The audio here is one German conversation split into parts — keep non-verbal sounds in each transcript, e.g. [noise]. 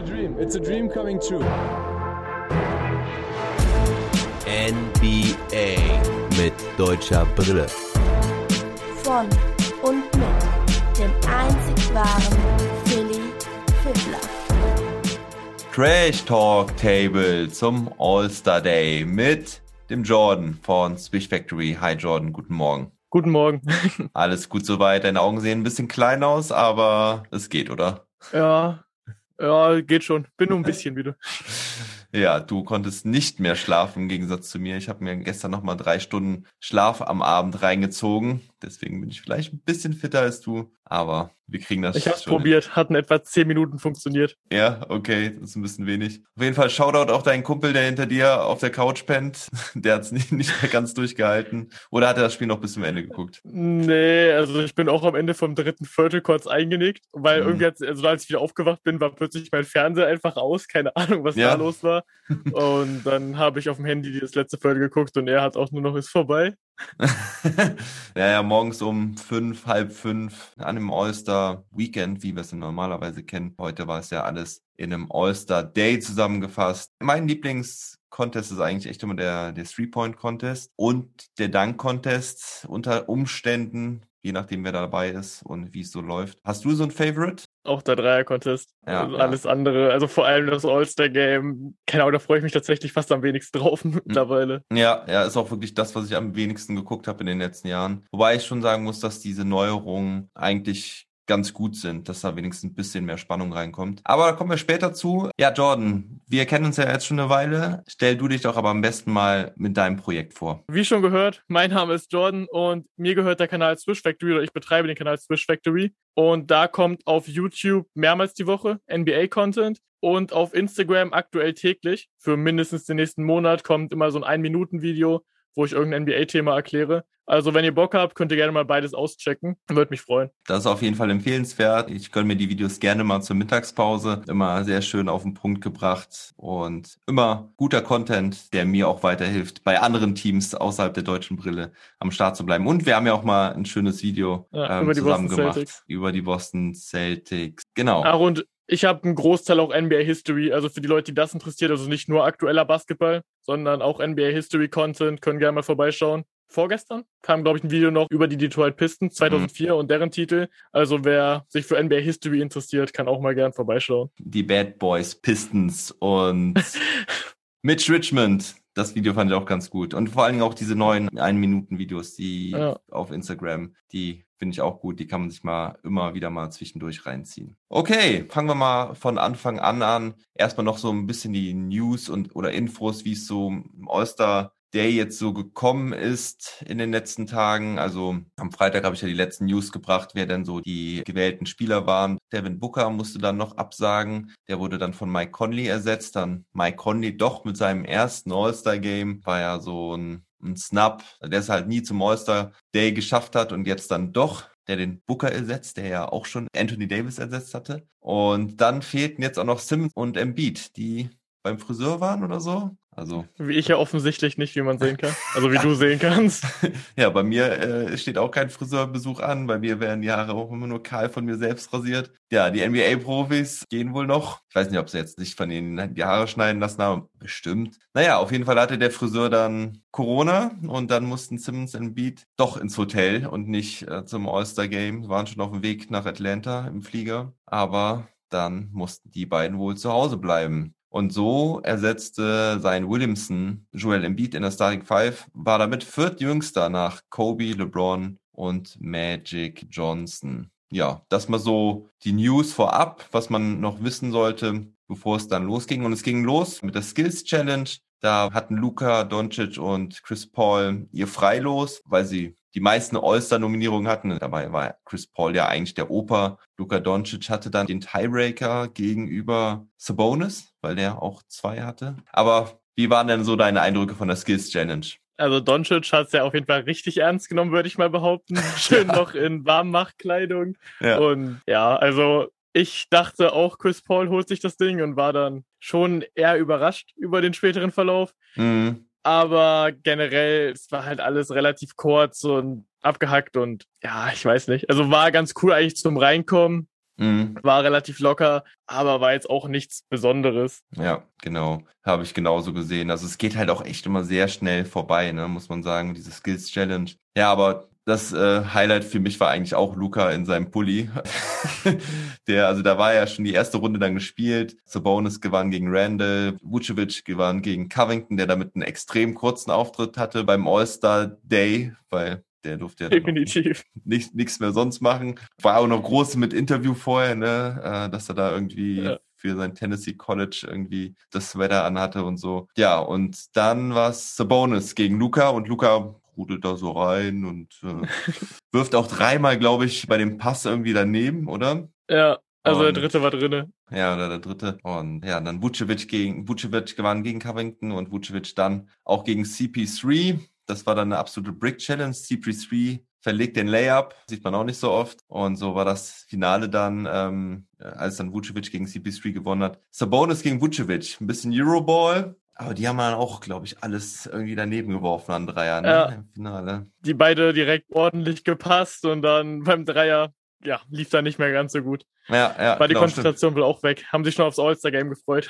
a dream. It's a dream coming true. NBA mit deutscher Brille. Von und mit dem einzig wahren Philly Fiddler. Trash Talk Table zum All-Star Day mit dem Jordan von Swish Factory. Hi Jordan, guten Morgen. Guten Morgen. Alles gut soweit. Deine Augen sehen ein bisschen klein aus, aber es geht, oder? Ja, ja, geht schon. Bin nur ein bisschen wieder. [laughs] Ja, du konntest nicht mehr schlafen im Gegensatz zu mir. Ich habe mir gestern noch mal drei Stunden Schlaf am Abend reingezogen. Deswegen bin ich vielleicht ein bisschen fitter als du, aber wir kriegen das Ich habe probiert, hat in etwa zehn Minuten funktioniert. Ja, okay, das ist ein bisschen wenig. Auf jeden Fall Shoutout auch deinen Kumpel, der hinter dir auf der Couch pennt. [laughs] Der hat es nicht, nicht mehr ganz durchgehalten. Oder hat er das Spiel noch bis zum Ende geguckt? Nee, also ich bin auch am Ende vom dritten Viertel kurz eingenickt, weil Mhm. irgendwie, hat's- also als ich wieder aufgewacht bin, war plötzlich mein Fernseher einfach aus. Keine Ahnung, was Ja. da los war. Und dann habe ich auf dem Handy das letzte Viertel geguckt und er hat auch nur noch ist vorbei. [laughs] ja, ja, morgens um fünf, halb fünf an einem All-Star Weekend, wie wir es normalerweise kennen. Heute war es ja alles in einem All-Star Day zusammengefasst. Mein Lieblings-Contest ist eigentlich echt immer der, der Three-Point-Contest und der Dunk-Contest unter Umständen, je nachdem wer dabei ist und wie es so läuft. Hast du so ein Favorite? Auch der Dreier-Contest. Ja, also ja. alles andere, also vor allem das All-Star-Game. Keine Ahnung, da freue ich mich tatsächlich fast am wenigsten drauf [laughs] mittlerweile. Ja, ja, ist auch wirklich das, was ich am wenigsten geguckt habe in den letzten Jahren. Wobei ich schon sagen muss, dass diese Neuerungen eigentlich ganz gut sind, dass da wenigstens ein bisschen mehr Spannung reinkommt. Aber da kommen wir später zu. Ja, Jordan, wir kennen uns ja jetzt schon eine Weile. Stell du dich doch aber am besten mal mit deinem Projekt vor. Wie schon gehört, mein Name ist Jordan und mir gehört der Kanal Swish Factory oder ich betreibe den Kanal Swish Factory. Und da kommt auf YouTube mehrmals die Woche NBA-Content und auf Instagram aktuell täglich. Für mindestens den nächsten Monat kommt immer so ein Ein-Minuten-Video, wo ich irgendein NBA-Thema erkläre. Also wenn ihr Bock habt, könnt ihr gerne mal beides auschecken. Würde mich freuen. Das ist auf jeden Fall empfehlenswert. Ich gönne mir die Videos gerne mal zur Mittagspause. Immer sehr schön auf den Punkt gebracht und immer guter Content, der mir auch weiterhilft, bei anderen Teams außerhalb der deutschen Brille am Start zu bleiben. Und wir haben ja auch mal ein schönes Video Ja, ähm, über die zusammen Boston gemacht Celtics. über die Boston Celtics. Genau. Ach, und ich habe einen Großteil auch NBA History, also für die Leute, die das interessiert, also nicht nur aktueller Basketball, sondern auch NBA History Content, können gerne mal vorbeischauen. Vorgestern kam, glaube ich, ein Video noch über die Detroit Pistons 2004 und deren Titel. Also wer sich für NBA History interessiert, kann auch mal gern vorbeischauen. Die Bad Boys Pistons und [laughs] Mitch Richmond. Das Video fand ich auch ganz gut. Und vor allen Dingen auch diese neuen Ein-Minuten-Videos, die Ja. auf Instagram, die finde ich auch gut. Die kann man sich mal immer wieder mal zwischendurch reinziehen. Okay, fangen wir mal von Anfang an an. Erstmal noch so ein bisschen die News und oder Infos, wie es so im All-Star Day jetzt so gekommen ist in den letzten Tagen. Also am Freitag habe ich ja die letzten News gebracht, wer denn so die gewählten Spieler waren. Devin Booker musste dann noch absagen. Der wurde dann von Mike Conley ersetzt. Dann Mike Conley doch mit seinem ersten All-Star-Game. War ja so ein, ein Snap, der es halt nie zum All-Star Day geschafft hat und jetzt dann doch der den Booker ersetzt, der ja auch schon Anthony Davis ersetzt hatte. Und dann fehlten jetzt auch noch Simmons und Embiid, die beim Friseur waren oder so. Also Wie ich ja offensichtlich nicht, wie man sehen kann. Also wie [laughs] du sehen kannst. ja, bei mir äh, steht auch kein Friseurbesuch an. Bei mir werden die Haare auch immer nur kahl von mir selbst rasiert. Ja, die NBA-Profis gehen wohl noch. Ich weiß nicht, ob sie jetzt nicht von ihnen die Haare schneiden lassen haben. Bestimmt. Naja, auf jeden Fall hatte der Friseur dann Corona und dann mussten Simmons und Beat doch ins Hotel und nicht äh, zum All-Star-Game. Waren schon auf dem Weg nach Atlanta im Flieger. Aber dann mussten die beiden wohl zu Hause bleiben. Und so ersetzte sein Williamson Joel Embiid in der Starting Five, war damit viertjüngster nach Kobe, LeBron und Magic Johnson. Ja, das mal so die News vorab, was man noch wissen sollte, bevor es dann losging. Und es ging los mit der Skills Challenge. Da hatten Luca Doncic und Chris Paul ihr Freilos, weil sie die meisten All-Star-Nominierungen hatten. Dabei war Chris Paul ja eigentlich der Opa. Luka Doncic hatte dann den Tiebreaker gegenüber Sabonis, weil der auch zwei hatte. Aber wie waren denn so deine Eindrücke von der Skills Challenge? Also Doncic hat es ja auf jeden Fall richtig ernst genommen, würde ich mal behaupten. [laughs] Schön Ja. noch in Warmmachtkleidung. Ja. Und ja, also ich dachte auch, Chris Paul holt sich das Ding und war dann schon eher überrascht über den späteren Verlauf. Mhm. Aber generell, es war halt alles relativ kurz und abgehackt und ja, ich weiß nicht. Also war ganz cool eigentlich zum Reinkommen. Mhm. War relativ locker, aber war jetzt auch nichts Besonderes. Ja, genau. Habe ich genauso gesehen. Also es geht halt auch echt immer sehr schnell vorbei, ne, muss man sagen, diese Skills Challenge. Ja, aber das äh, Highlight für mich war eigentlich auch Luca in seinem Pulli. [laughs] der, also da war ja schon die erste Runde dann gespielt. Sabonis gewann gegen Randall, Vucevic gewann gegen Covington, der damit einen extrem kurzen Auftritt hatte beim All-Star Day, weil der durfte ja Definitiv. nichts nichts mehr sonst machen. War auch noch groß mit Interview vorher, ne, äh, dass er da irgendwie Ja. für sein Tennessee College irgendwie das Sweater anhatte und so. Ja, und dann war es Sabonis gegen Luca und Luca rudelt da so rein und äh, wirft auch dreimal, glaube ich, bei dem Pass irgendwie daneben, oder? Ja, also der Und- dritte war drinne. Ja, oder der dritte. Und ja, dann Vucevic gegen Vucevic gewann gegen Covington und Vucevic dann auch gegen CP3. Das war dann eine absolute Brick Challenge. CP3 verlegt den Layup, sieht man auch nicht so oft. Und so war das Finale dann, ähm, als dann Vucevic gegen CP3 gewonnen hat. Sabonis gegen Vucevic, ein bisschen Euroball. Aber die haben dann auch, glaube ich, alles irgendwie daneben geworfen an Dreier ne? Ja. im Finale. Die beide direkt ordentlich gepasst und dann beim Dreier, ja, lief da nicht mehr ganz so gut. Ja, ja. War die genau, stimmt. Konzentration wohl auch weg. Haben sich schon aufs All-Star-Game gefreut.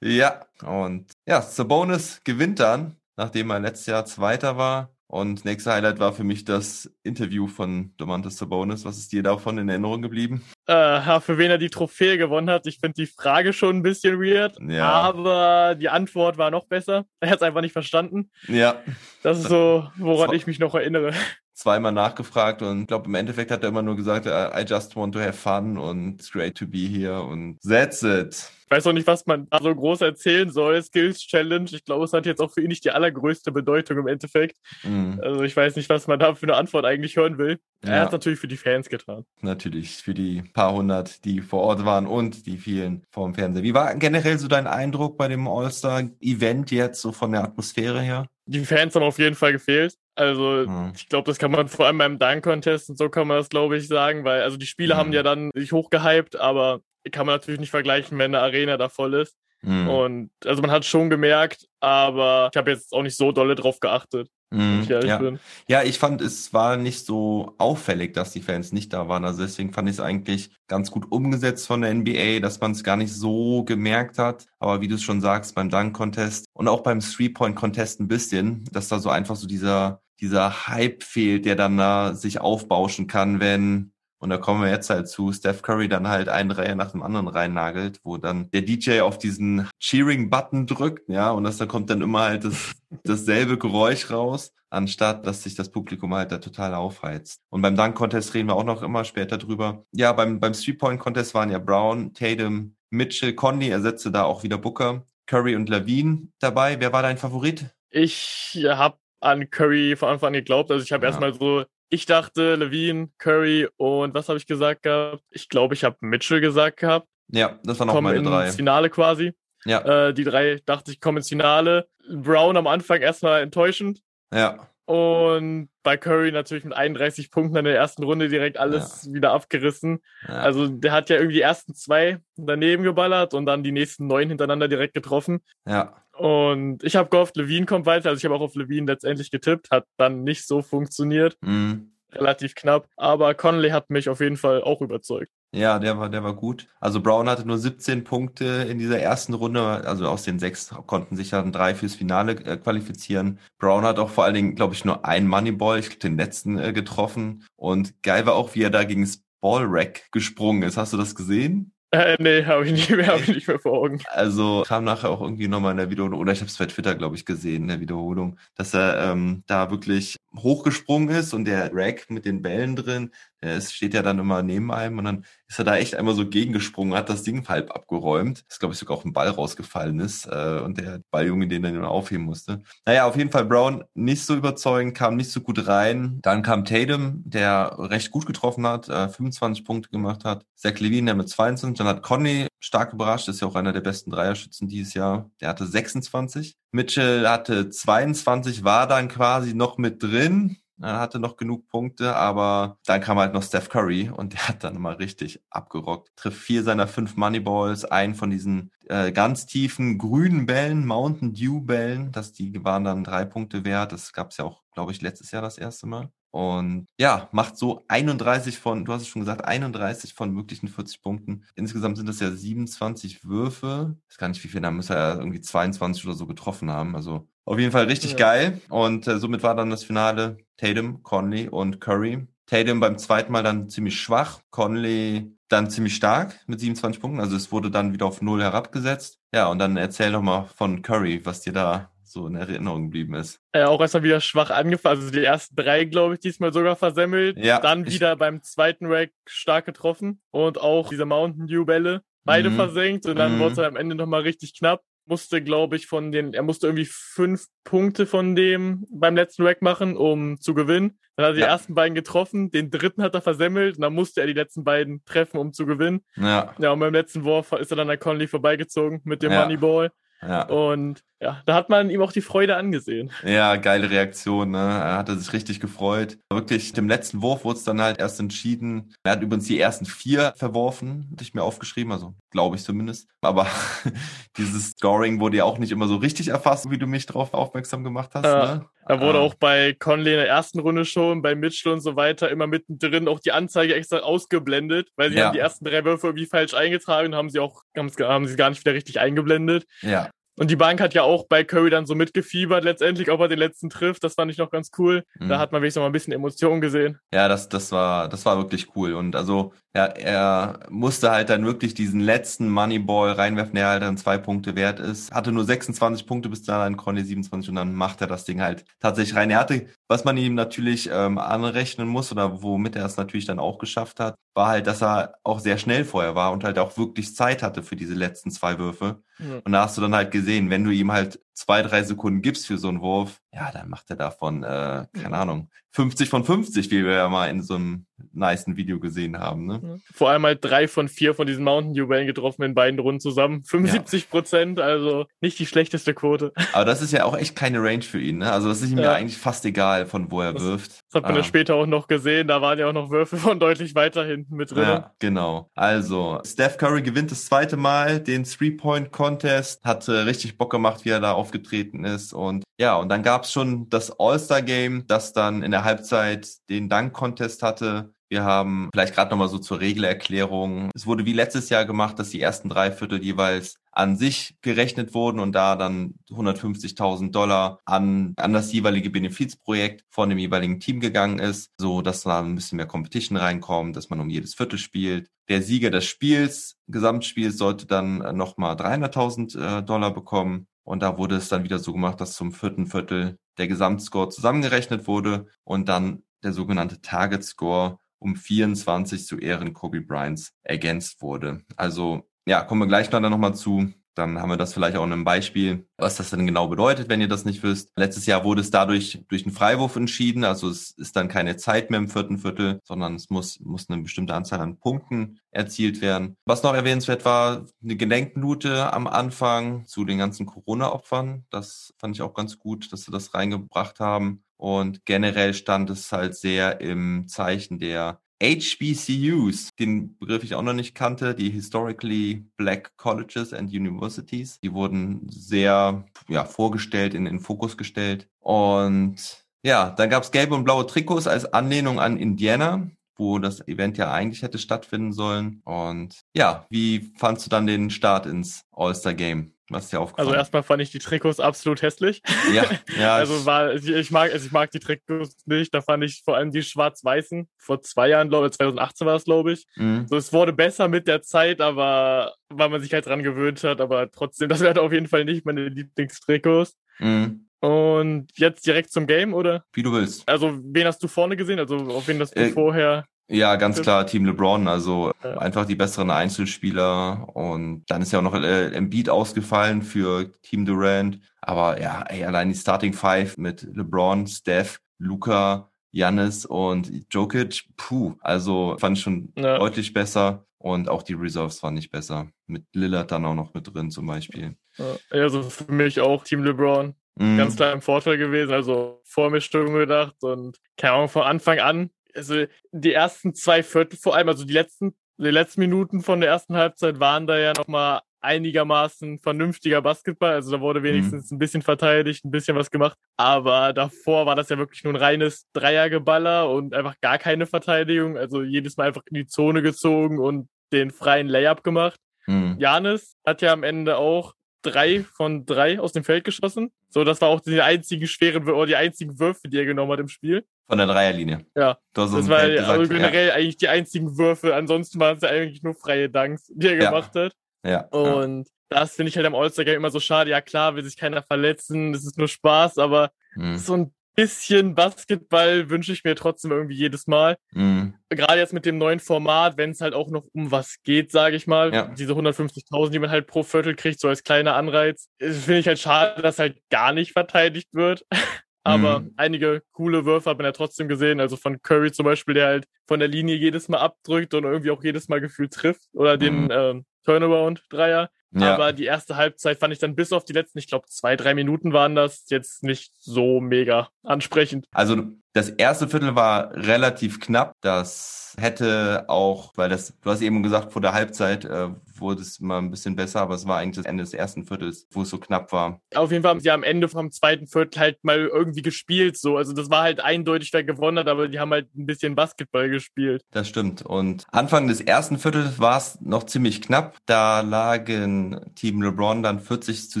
Ja, und ja, Sabonis gewinnt dann, nachdem er letztes Jahr Zweiter war. Und nächster Highlight war für mich das Interview von Domantas Sabonis. Was ist dir davon in Erinnerung geblieben? Äh, für wen er die Trophäe gewonnen hat, ich finde die Frage schon ein bisschen weird, Ja. aber die Antwort war noch besser. Er hat es einfach nicht verstanden. Ja, Das ist so, woran ich mich noch erinnere. Zweimal nachgefragt und ich glaube, im Endeffekt hat er immer nur gesagt, I just want to have fun und it's great to be here und that's it. Ich weiß auch nicht, was man da so groß erzählen soll. Skills Challenge. Ich glaube, es hat jetzt auch für ihn nicht die allergrößte Bedeutung im Endeffekt. Mhm. Also ich weiß nicht, was man da für eine Antwort eigentlich hören will. Er Ja. hat natürlich für die Fans getan. Natürlich für die paar hundert, die vor Ort waren und die vielen vorm Fernseher. Wie war generell so dein Eindruck bei dem All-Star-Event jetzt, so von der Atmosphäre her? Die Fans haben auf jeden Fall gefehlt. Also Mhm. ich glaube, das kann man vor allem beim Dunk-Contest und so kann man das, glaube ich, sagen, weil also die Spiele Mhm. haben ja dann sich hochgehypt, aber kann man natürlich nicht vergleichen, wenn eine Arena da voll ist. Mhm. Und also man hat schon gemerkt, aber ich habe jetzt auch nicht so dolle drauf geachtet, Mhm. ich Ja. bin. ja, ich fand, es war nicht so auffällig, dass die Fans nicht da waren. Also deswegen fand ich es eigentlich ganz gut umgesetzt von der NBA, dass man es gar nicht so gemerkt hat. Aber wie du es schon sagst, beim Dunk-Contest und auch beim Three-Point-Contest ein bisschen, dass da so einfach so dieser, dieser Hype fehlt, der dann da sich aufbauschen kann, wenn und da kommen wir jetzt halt zu, Steph Curry dann halt einen Dreier nach dem anderen reinnagelt, wo dann der DJ auf diesen Cheering-Button drückt, ja, und das, da kommt dann immer halt das, [laughs] dasselbe Geräusch raus, anstatt dass sich das Publikum halt da total aufheizt. Und beim Dunk-Contest reden wir auch noch immer später drüber. Ja, beim, beim Three-Point-Contest waren ja Brown, Tatum, Mitchell, Conley ersetzte da auch wieder Booker, Curry und Levine dabei. Wer war dein Favorit? Ich habe an Curry von Anfang an geglaubt. Also ich habe Ja. erstmal so, ich dachte Levine, Curry und was habe ich gesagt gehabt? Ich glaube, ich habe Mitchell gesagt gehabt. Ja, das waren auch meine ins drei. Finale quasi. Ja, Äh, die drei dachte ich kommen ins Finale. Brown am Anfang erstmal enttäuschend. ja, Und bei Curry natürlich mit 31 Punkten in der ersten Runde direkt alles wieder abgerissen. ja. Also der hat ja irgendwie die ersten zwei daneben geballert und dann die nächsten neun hintereinander direkt getroffen. ja. Und ich habe gehofft, Levine kommt weiter. Also ich habe auch auf Levine letztendlich getippt. Hat dann nicht so funktioniert. Mhm. Relativ knapp. Aber Conley hat mich auf jeden Fall auch überzeugt. Ja, der war, der war gut. Also Brown hatte nur 17 Punkte in dieser ersten Runde. Also aus den sechs konnten sich dann drei fürs Finale äh, qualifizieren. Brown hat auch vor allen Dingen, glaube ich, nur einen Moneyball, ich glaube den letzten äh, getroffen. Und geil war auch, wie er da gegen Ballrack gesprungen ist. Hast du das gesehen? Äh, nee, habe ich, nicht mehr- [laughs] hab ich nicht mehr vor Augen. Also kam nachher auch irgendwie nochmal in der Wiederholung, oder ich habe es bei Twitter, glaube ich, gesehen, in der Wiederholung, dass er ähm, da wirklich hochgesprungen ist und der Rack mit den Bällen drin, der ist, steht ja dann immer neben einem und dann ist er da echt einmal so gegengesprungen, hat das Ding halb abgeräumt, dass, glaube ich, sogar auch ein Ball rausgefallen ist äh, und der Balljunge den dann aufheben musste. Naja, auf jeden Fall Brown nicht so überzeugend, kam nicht so gut rein. Dann kam Tatum, der recht gut getroffen hat, äh, 25 Punkte gemacht hat. Zach Levine, der mit 22. Dann hat Conley stark überrascht, ist ja auch einer der besten Dreierschützen dieses Jahr. Der hatte 26. Mitchell hatte 22, war dann quasi noch mit drin. Er hatte noch genug Punkte, aber dann kam halt noch Steph Curry und der hat dann mal richtig abgerockt. Trifft vier seiner fünf Moneyballs, einen von diesen äh, ganz tiefen grünen Bällen, Mountain Dew Bällen, das die waren dann drei Punkte wert. Das gab's ja auch, glaube ich, letztes Jahr das erste Mal. Und ja, macht so 31 von, du hast es schon gesagt, 31 von möglichen 40 Punkten. Insgesamt sind das ja 27 Würfe. Ich weiß gar nicht, wie viel, da muss er ja irgendwie 22 oder so getroffen haben. Also auf jeden Fall richtig Ja. geil. Und äh, somit war dann das Finale Tatum, Conley und Curry. Tatum beim zweiten Mal dann ziemlich schwach, Conley dann ziemlich stark mit 27 Punkten. Also es wurde dann wieder auf Null herabgesetzt. Ja, und dann erzähl doch mal von Curry, was dir da so in Erinnerung geblieben ist. Äh, auch erstmal wieder schwach angefangen. Also die ersten drei, glaube ich, diesmal sogar versemmelt. Ja, Dann ich- wieder beim zweiten Rack stark getroffen. Und auch diese Mountain Dew Bälle. Beide Mhm. versenkt. Und dann Mhm. wurde es am Ende nochmal richtig knapp. Musste, glaube ich, von den, er musste irgendwie fünf Punkte von dem beim letzten Rack machen, um zu gewinnen. Dann hat er die Ja. ersten beiden getroffen, den dritten hat er versemmelt und dann musste er die letzten beiden treffen, um zu gewinnen. Ja, Ja, und beim letzten Wurf ist er dann an Conley vorbeigezogen mit dem Ja. Moneyball. Ja. Und ja, da hat man ihm auch die Freude angesehen. Ja, geile Reaktion, ne? Er hatte sich richtig gefreut. Wirklich, dem letzten Wurf wurde es dann halt erst entschieden. Er hat übrigens die ersten vier verworfen, hatte ich mir aufgeschrieben, also glaube ich zumindest. Aber [laughs] dieses Scoring wurde ja auch nicht immer so richtig erfasst, wie du mich darauf aufmerksam gemacht hast. Ja, ne? Da wurde Ah. auch bei Conley in der ersten Runde schon, bei Mitchell und so weiter, immer mittendrin auch die Anzeige extra ausgeblendet, weil sie Ja. haben die ersten drei Würfe irgendwie falsch eingetragen und haben sie auch, haben sie- gar nicht wieder richtig eingeblendet. Ja, Und die Bank hat ja auch bei Curry dann so mitgefiebert letztendlich, ob er den letzten trifft. Das fand ich noch ganz cool. Mhm. Da hat man wenigstens noch mal ein bisschen Emotion gesehen. Ja, das, das war, das war wirklich cool. Und also, ja, er musste halt dann wirklich diesen letzten Moneyball reinwerfen, der halt dann zwei Punkte wert ist. Hatte nur 26 Punkte bis dahin, Conley 27 und dann macht er das Ding halt tatsächlich rein. Er hatte, was man ihm natürlich ähm, anrechnen muss oder womit er es natürlich dann auch geschafft hat, war halt, dass er auch sehr schnell vorher war und halt auch wirklich Zeit hatte für diese letzten zwei Würfe. Ja. Und da hast du dann halt gesehen, wenn du ihm halt zwei, drei Sekunden gibst für so einen Wurf, ja, dann macht er davon, äh, keine Ahnung, 50 von 50, wie wir ja mal in so einem nicen Video gesehen haben. Ne? Vor allem halt drei von vier von diesen Mountain Dew getroffen in beiden Runden zusammen. 75 Prozent, also nicht die schlechteste Quote. Aber das ist ja auch echt keine Range für ihn. Ne? Also das ist ihm ja, Ja. eigentlich fast egal, von wo er Das- wirft. Das hat man Ah. ja später auch noch gesehen. Da waren ja auch noch Würfe von deutlich weiter hinten mit drin. Ja, genau. Also, Steph Curry gewinnt das zweite Mal den Three-Point-Contest, hat äh, richtig Bock gemacht, wie er da aufgetreten ist. Und ja, und dann gab's schon das All-Star-Game, das dann in der Halbzeit den Dunk-Contest hatte. Wir haben vielleicht gerade nochmal so zur Regelerklärung. Es wurde wie letztes Jahr gemacht, dass die ersten drei Viertel jeweils an sich gerechnet wurden und da dann 150.000 Dollar an, an das jeweilige Benefizprojekt von dem jeweiligen Team gegangen ist, so dass da ein bisschen mehr Competition reinkommt, dass man um jedes Viertel spielt. Der Sieger des Spiels, Gesamtspiels, sollte dann nochmal 300.000 äh, Dollar bekommen. Und da wurde es dann wieder so gemacht, dass zum vierten Viertel der Gesamtscore zusammengerechnet wurde und dann der sogenannte Target Score um 24 zu Ehren Kobe Bryants ergänzt wurde. Also ja, kommen wir gleich noch nochmal zu. Dann haben wir das vielleicht auch in einem Beispiel, was das denn genau bedeutet, wenn ihr das nicht wisst. Letztes Jahr wurde es dadurch durch einen Freiwurf entschieden. Also es ist dann keine Zeit mehr im vierten Viertel, sondern es muss, muss eine bestimmte Anzahl an Punkten erzielt werden. Was noch erwähnenswert war, eine Gedenkminute am Anfang zu den ganzen Corona-Opfern. Das fand ich auch ganz gut, dass sie das reingebracht haben. Und generell stand es halt sehr im Zeichen der HBCUs, den Begriff ich auch noch nicht kannte, die Historically Black Colleges and Universities. Die wurden sehr ja, vorgestellt, in den Fokus gestellt. Und ja, dann gab's gelbe und blaue Trikots als Anlehnung an Indiana, wo das Event ja eigentlich hätte stattfinden sollen. Und ja, wie fandst du dann den Start ins All-Star-Game? Was ist dir aufgefallen? Also erstmal fand ich die Trikots absolut hässlich. ja, ja, [laughs] Also ich- war, ich, ich mag, also ich mag die Trikots nicht. Da fand ich vor allem die schwarz-weißen. Vor zwei Jahren, glaube ich, 2018 war es, glaube ich. Mhm. So, es wurde besser mit der Zeit, aber weil man sich halt dran gewöhnt hat, aber trotzdem, das wäre auf jeden Fall nicht meine Lieblingstrikots. Mhm. Und jetzt direkt zum Game, oder? Wie du willst. Also, wen hast du vorne gesehen? Also, auf wen hast du Äh, vorher? Ja, ganz klar Team LeBron, also Ja. einfach die besseren Einzelspieler und dann ist ja auch noch äh, Embiid ausgefallen für Team Durant, aber ja, ey, allein die Starting Five mit LeBron, Steph, Luca, Giannis und Jokic, puh, also fand ich schon Ja. deutlich besser und auch die Reserves waren nicht besser, mit Lillard dann auch noch mit drin zum Beispiel. Ja, Also für mich auch Team LeBron. Mhm. Ganz klar im Vorteil gewesen. Also Vormischung gedacht und keine Ahnung, von Anfang an. Also die ersten zwei Viertel vor allem, also die letzten, die letzten Minuten von der ersten Halbzeit waren da ja nochmal einigermaßen vernünftiger Basketball. Also da wurde wenigstens mhm. ein bisschen verteidigt, ein bisschen was gemacht. Aber davor war das ja wirklich nur ein reines Dreiergeballer und einfach gar keine Verteidigung. Also jedes Mal einfach in die Zone gezogen und den freien Layup gemacht. Mhm. Janis hat ja am Ende auch drei von drei aus dem Feld geschossen. So, das war auch die einzigen schweren oder die einzigen Würfe, die er genommen hat im Spiel. Von der Dreierlinie. Ja. Das war gesagt, also generell ja. eigentlich die einzigen Würfe. Ansonsten waren es ja eigentlich nur freie Dunks, die er ja. gemacht hat. Ja. Und das finde ich halt am All-Star-Game immer so schade. Ja, klar, will sich keiner verletzen. Das ist nur Spaß, aber hm. so ein bisschen Basketball wünsche ich mir trotzdem irgendwie jedes Mal. Mhm. Gerade jetzt mit dem neuen Format, wenn es halt auch noch um was geht, sage ich mal. Ja. Diese 150.000, die man halt pro Viertel kriegt, so als kleiner Anreiz. Finde ich halt schade, dass halt gar nicht verteidigt wird. [laughs] Aber mhm. einige coole Würfe hat man ja trotzdem gesehen. Also von Curry zum Beispiel, der halt von der Linie jedes Mal abdrückt und irgendwie auch jedes Mal gefühlt trifft. Oder den mhm. ähm, Turnaround-Dreier. Ja. Aber die erste Halbzeit fand ich dann bis auf die letzten, ich glaube, zwei, drei Minuten waren das jetzt nicht so mega ansprechend. Also das erste Viertel war relativ knapp. Das hätte auch, weil das, du hast eben gesagt, vor der Halbzeit äh, wurde es mal ein bisschen besser, aber es war eigentlich das Ende des ersten Viertels, wo es so knapp war. Auf jeden Fall haben sie am Ende vom zweiten Viertel halt mal irgendwie gespielt, so. Also das war halt eindeutig, wer gewonnen hat, aber die haben halt ein bisschen Basketball gespielt. Das stimmt. Und Anfang des ersten Viertels war es noch ziemlich knapp. Da lagen Team LeBron dann 40 zu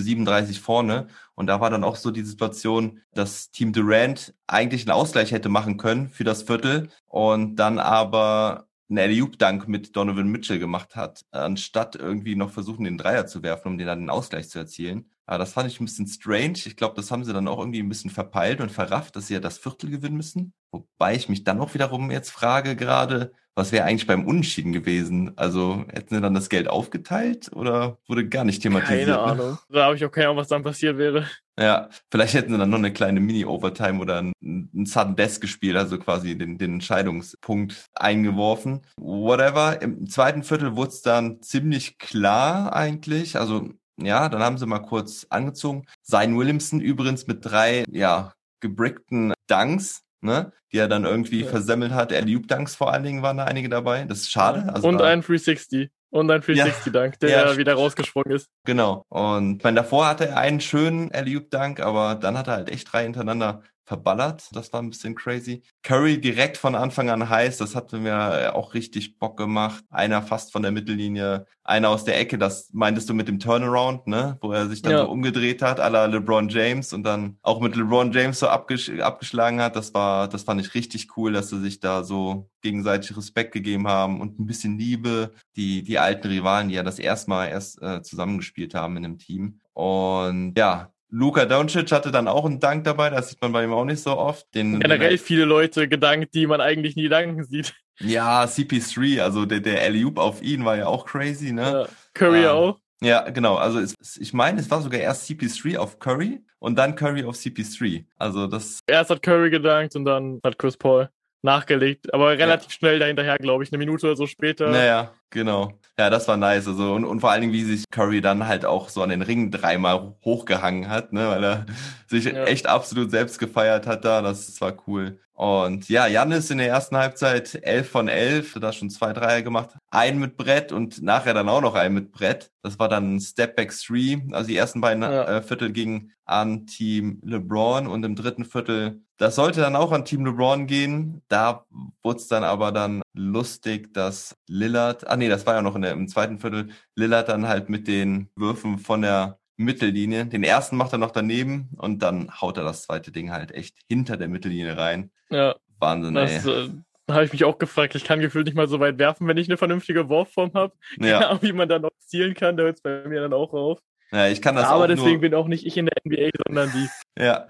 37 vorne und da war dann auch so die Situation, dass Team Durant eigentlich einen Ausgleich hätte machen können für das Viertel und dann aber einen Alley-Oop-Dunk mit Donovan Mitchell gemacht hat, anstatt irgendwie noch versuchen, den Dreier zu werfen, um den dann den Ausgleich zu erzielen. Aber das fand ich ein bisschen strange. Ich glaube, das haben sie dann auch irgendwie ein bisschen verpeilt und verrafft, dass sie ja das Viertel gewinnen müssen. Wobei ich mich dann auch wiederum jetzt frage gerade, was wäre eigentlich beim Unentschieden gewesen? Also hätten sie dann das Geld aufgeteilt oder wurde gar nicht thematisiert? Keine Ahnung. Da habe ich auch keine Ahnung, was dann passiert wäre. Ja, vielleicht hätten sie dann noch eine kleine Mini-Overtime oder ein, ein Sudden Death gespielt, also quasi den, den Entscheidungspunkt eingeworfen. Whatever. Im zweiten Viertel wurde es dann ziemlich klar eigentlich. Also ja, dann haben sie mal kurz angezogen. Sein Williamson übrigens mit drei, ja, gebrickten Dunks ne? Die er dann irgendwie ja. versemmelt hat. Er Dunks vor allen Dingen waren da einige dabei. Das ist schade. Also und ein 360. Und ein 360-Dunk, ja, der ja, wieder rausgesprungen ist. Genau. Und ich meine, davor hatte er einen schönen Alley-Oop-Dunk, aber dann hat er halt echt drei hintereinander verballert. Das war ein bisschen crazy. Curry direkt von Anfang an heiß. Das hat mir auch richtig Bock gemacht. Einer fast von der Mittellinie, einer aus der Ecke. Das meintest du mit dem Turnaround, ne? Wo er sich dann ja. so umgedreht hat, à la LeBron James und dann auch mit LeBron James so abgesch abgeschlagen hat. Das war, das fand ich richtig cool, dass sie sich da so gegenseitig Respekt gegeben haben und ein bisschen Liebe. Die, die alten Rivalen, die ja das erste Mal erst äh, zusammengespielt haben in einem Team. Und ja, Luka Doncic hatte dann auch einen Dank dabei, das sieht man bei ihm auch nicht so oft. Den, Generell viele Leute gedankt, die man eigentlich nie danken sieht. Ja, CP3, also der, der alley auf ihn war ja auch crazy, ne? Ja, Curry ähm, auch. Ja, genau. Also es, ich meine, es war sogar erst CP3 auf Curry und dann Curry auf CP3. Also das. Erst hat Curry gedankt und dann hat Chris Paul nachgelegt, aber relativ ja. schnell dahinterher, glaube ich, eine Minute oder so später. Naja, genau. Ja, das war nice. Also und, und vor allen Dingen, wie sich Curry dann halt auch so an den Ring dreimal hochgehangen hat, ne, weil er sich ja. echt absolut selbst gefeiert hat da. Das, das war cool. Und ja, Janis in der ersten Halbzeit 11 von 11, da schon zwei Dreier gemacht. Ein mit Brett und nachher dann auch noch ein mit Brett. Das war dann ein Step Back 3. Also die ersten beiden ja. äh, Viertel gingen an Team LeBron und im dritten Viertel, das sollte dann auch an Team LeBron gehen. Da wurde es dann aber dann lustig, dass Lillard, ah nee, das war ja noch in der, im zweiten Viertel, Lillard dann halt mit den Würfen von der Mittellinie. Den ersten macht er noch daneben und dann haut er das zweite Ding halt echt hinter der Mittellinie rein. Ja. Wahnsinn, das, ey. Äh, habe ich mich auch gefragt. Ich kann gefühlt nicht mal so weit werfen, wenn ich eine vernünftige Wurfform habe. Ja. Ahnung, wie man dann noch zielen kann, da hört es bei mir dann auch auf. Ja, ich kann das Aber auch deswegen nur, bin auch nicht ich in der NBA, sondern die. [laughs] Ja,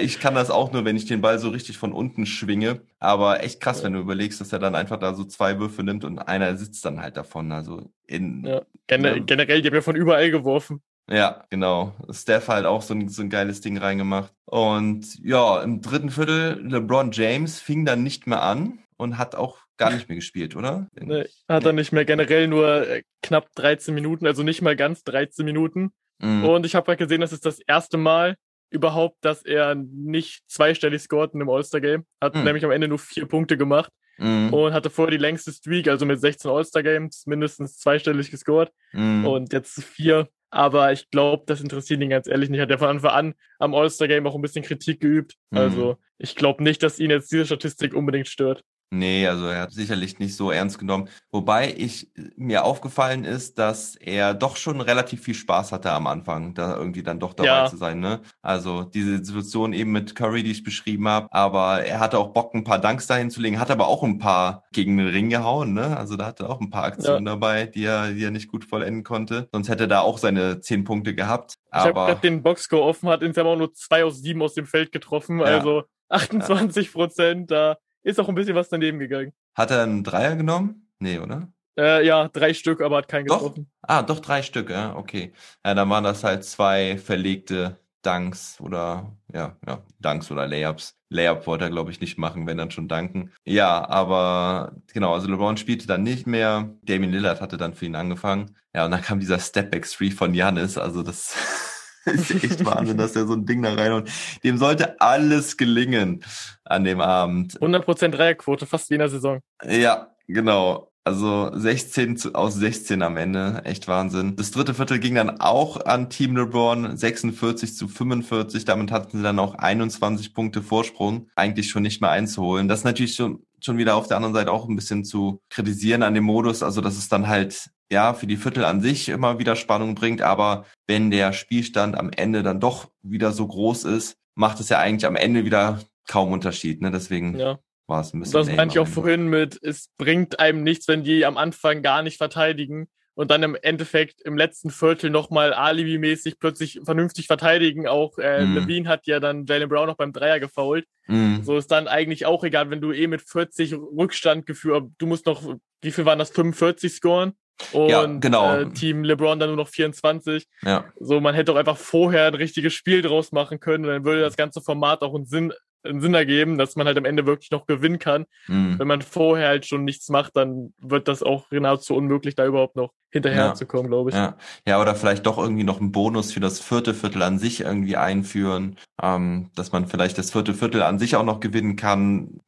ich kann das auch nur, wenn ich den Ball so richtig von unten schwinge. Aber echt krass, ja. wenn du überlegst, dass er dann einfach da so zwei Würfe nimmt und einer sitzt dann halt davon. Also in. Ja. Gener ne? Generell, die haben ja von überall geworfen. Ja, genau. Steph halt auch so ein, so ein geiles Ding reingemacht. Und ja, im dritten Viertel, LeBron James fing dann nicht mehr an und hat auch gar nicht mehr gespielt, oder? [laughs] Nee, hat er nicht mehr. Generell nur äh, knapp 13 Minuten, also nicht mal ganz 13 Minuten. Mhm. Und ich habe halt gesehen, das ist das erste Mal überhaupt, dass er nicht zweistellig scored in einem All-Star-Game. Hat mhm. nämlich am Ende nur vier Punkte gemacht. Mhm. und hatte vorher die längste Streak, also mit 16 All-Star-Games mindestens zweistellig gescored Mhm. und jetzt vier. Aber ich glaube, das interessiert ihn ganz ehrlich nicht. Hat er von Anfang an am All-Star-Game auch ein bisschen Kritik geübt. Mhm. Also ich glaube nicht, dass ihn jetzt diese Statistik unbedingt stört. Nee, also er hat sicherlich nicht so ernst genommen. Wobei ich mir aufgefallen ist, dass er doch schon relativ viel Spaß hatte am Anfang, da irgendwie dann doch dabei Ja. zu sein. Ne? Also diese Situation eben mit Curry, die ich beschrieben habe, aber er hatte auch Bock, ein paar Dunks dahin zu legen, hat aber auch ein paar gegen den Ring gehauen. Ne? Also da hatte er auch ein paar Aktionen dabei, die er, die er nicht gut vollenden konnte. Sonst hätte er da auch seine zehn Punkte gehabt. Ich habe gerade den Boxscore offen, hat insgesamt auch nur zwei aus sieben aus dem Feld getroffen. Ja. Also 28 Prozent, da ist auch ein bisschen was daneben gegangen. hat er einen Dreier genommen? Nee, oder? Äh, ja, drei Stück, aber hat keinen Doch. getroffen. Ah, doch drei Stück, ja, okay. Ja, dann waren das halt zwei verlegte Dunks oder ja, ja, Dunks oder Layups. Layup wollte er, glaube ich, nicht machen, wenn dann schon danken. Ja, aber genau, also LeBron spielte dann nicht mehr. Damian Lillard hatte dann für ihn angefangen. Ja, und dann kam dieser Stepback Three von Giannis. Also das [laughs] [laughs] ist echt Wahnsinn, dass der so ein Ding da rein und dem sollte alles gelingen an dem Abend. 100% Dreierquote, fast wie in der Saison. Ja, genau. Also 16 zu, aus 16 am Ende. Echt Wahnsinn. Das dritte Viertel ging dann auch an Team LeBron. 46 zu 45. Damit hatten sie dann auch 21 Punkte Vorsprung. Eigentlich schon nicht mehr einzuholen. Das ist natürlich schon, schon wieder auf der anderen Seite auch ein bisschen zu kritisieren an dem Modus. Also, dass es dann halt, ja, für die Viertel an sich immer wieder Spannung bringt. Aber wenn der Spielstand am Ende dann doch wieder so groß ist, macht es ja eigentlich am Ende wieder kaum Unterschied. Ne? Deswegen Ja. war es ein bisschen Das meinte ich auch vorhin mit, es bringt einem nichts, wenn die am Anfang gar nicht verteidigen und dann im Endeffekt im letzten Viertel nochmal Alibi-mäßig plötzlich vernünftig verteidigen. Auch äh, Mhm. Levine hat ja dann Jalen Brown noch beim Dreier gefoult. Mhm. So ist dann eigentlich auch egal, wenn du eh mit 40 Rückstand geführt, du musst noch, wie viel waren das, 45 scoren? Und Ja, genau. äh, Team LeBron dann nur noch 24. Ja. So, man hätte auch einfach vorher ein richtiges Spiel draus machen können und dann würde das ganze Format auch einen Sinn, einen Sinn ergeben, dass man halt am Ende wirklich noch gewinnen kann. Mhm. Wenn man vorher halt schon nichts macht, dann wird das auch nahezu unmöglich, da überhaupt noch hinterher Ja. zu kommen, glaube ich. Ja. ja, oder vielleicht doch irgendwie noch einen Bonus für das vierte Viertel an sich irgendwie einführen, ähm, dass man vielleicht das vierte Viertel an sich auch noch gewinnen kann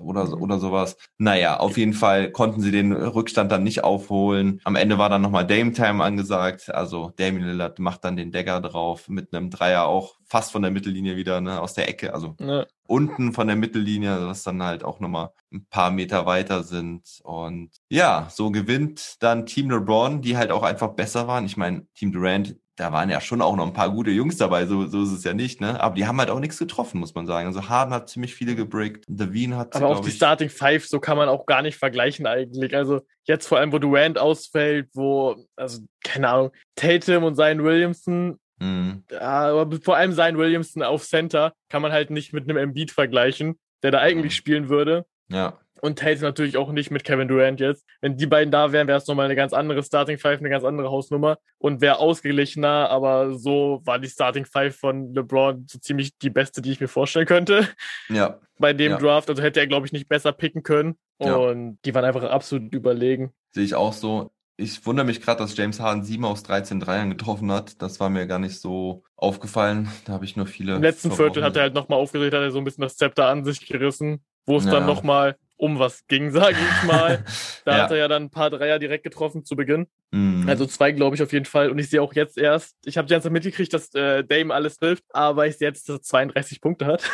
oder, so- oder sowas. Naja, auf jeden Fall konnten sie den Rückstand dann nicht aufholen. Am Ende war dann nochmal Dame Time angesagt, also Damian Lillard macht dann den Dagger drauf mit einem Dreier auch fast von der Mittellinie wieder, ne, aus der Ecke, also Ja. unten von der Mittellinie, was dann halt auch nochmal ein paar Meter weiter sind. Und ja, so gewinnt dann Team LeBron, die halt auch einfach besser waren. Ich meine, Team Durant, da waren ja schon auch noch ein paar gute Jungs dabei, so, so ist es ja nicht, ne? Aber die haben halt auch nichts getroffen, muss man sagen. Also Harden hat ziemlich viele gebrickt, Devine hat, Aber auch die ich, Starting Five, so kann man auch gar nicht vergleichen eigentlich. Also jetzt vor allem, wo Durant ausfällt, wo, also keine Ahnung, Tatum und Zion Williamson, Mhm. ja, aber vor allem Zion Williamson auf Center kann man halt nicht mit einem Embiid vergleichen, der da eigentlich Mhm. spielen würde. Ja, Und Tatum natürlich auch nicht mit Kevin Durant jetzt. Wenn die beiden da wären, wäre es nochmal eine ganz andere Starting Five, eine ganz andere Hausnummer und wäre ausgeglichener, aber so war die Starting Five von LeBron so ziemlich die beste, die ich mir vorstellen könnte ja, [laughs] bei dem Ja. Draft. Also hätte er, glaube ich, nicht besser picken können. Ja. Und die waren einfach absolut überlegen. sehe ich auch so. Ich wundere mich gerade, dass James Harden 7 aus 13 Dreiern getroffen hat. Das war mir gar nicht so aufgefallen. Da habe ich nur viele. Im letzten Viertel hat er halt nochmal aufgedreht, hat er so ein bisschen das Zepter an sich gerissen, wo es dann Ja. nochmal um was ging, [laughs] sage ich mal. [laughs] Da Ja. hat er ja dann ein paar Dreier direkt getroffen zu Beginn. Mhm. Also zwei, glaube ich, auf jeden Fall. Und ich sehe auch jetzt erst, ich habe die ganze Zeit mitgekriegt, dass äh, Dame alles trifft, aber ich sehe jetzt, dass er 32 Punkte hat.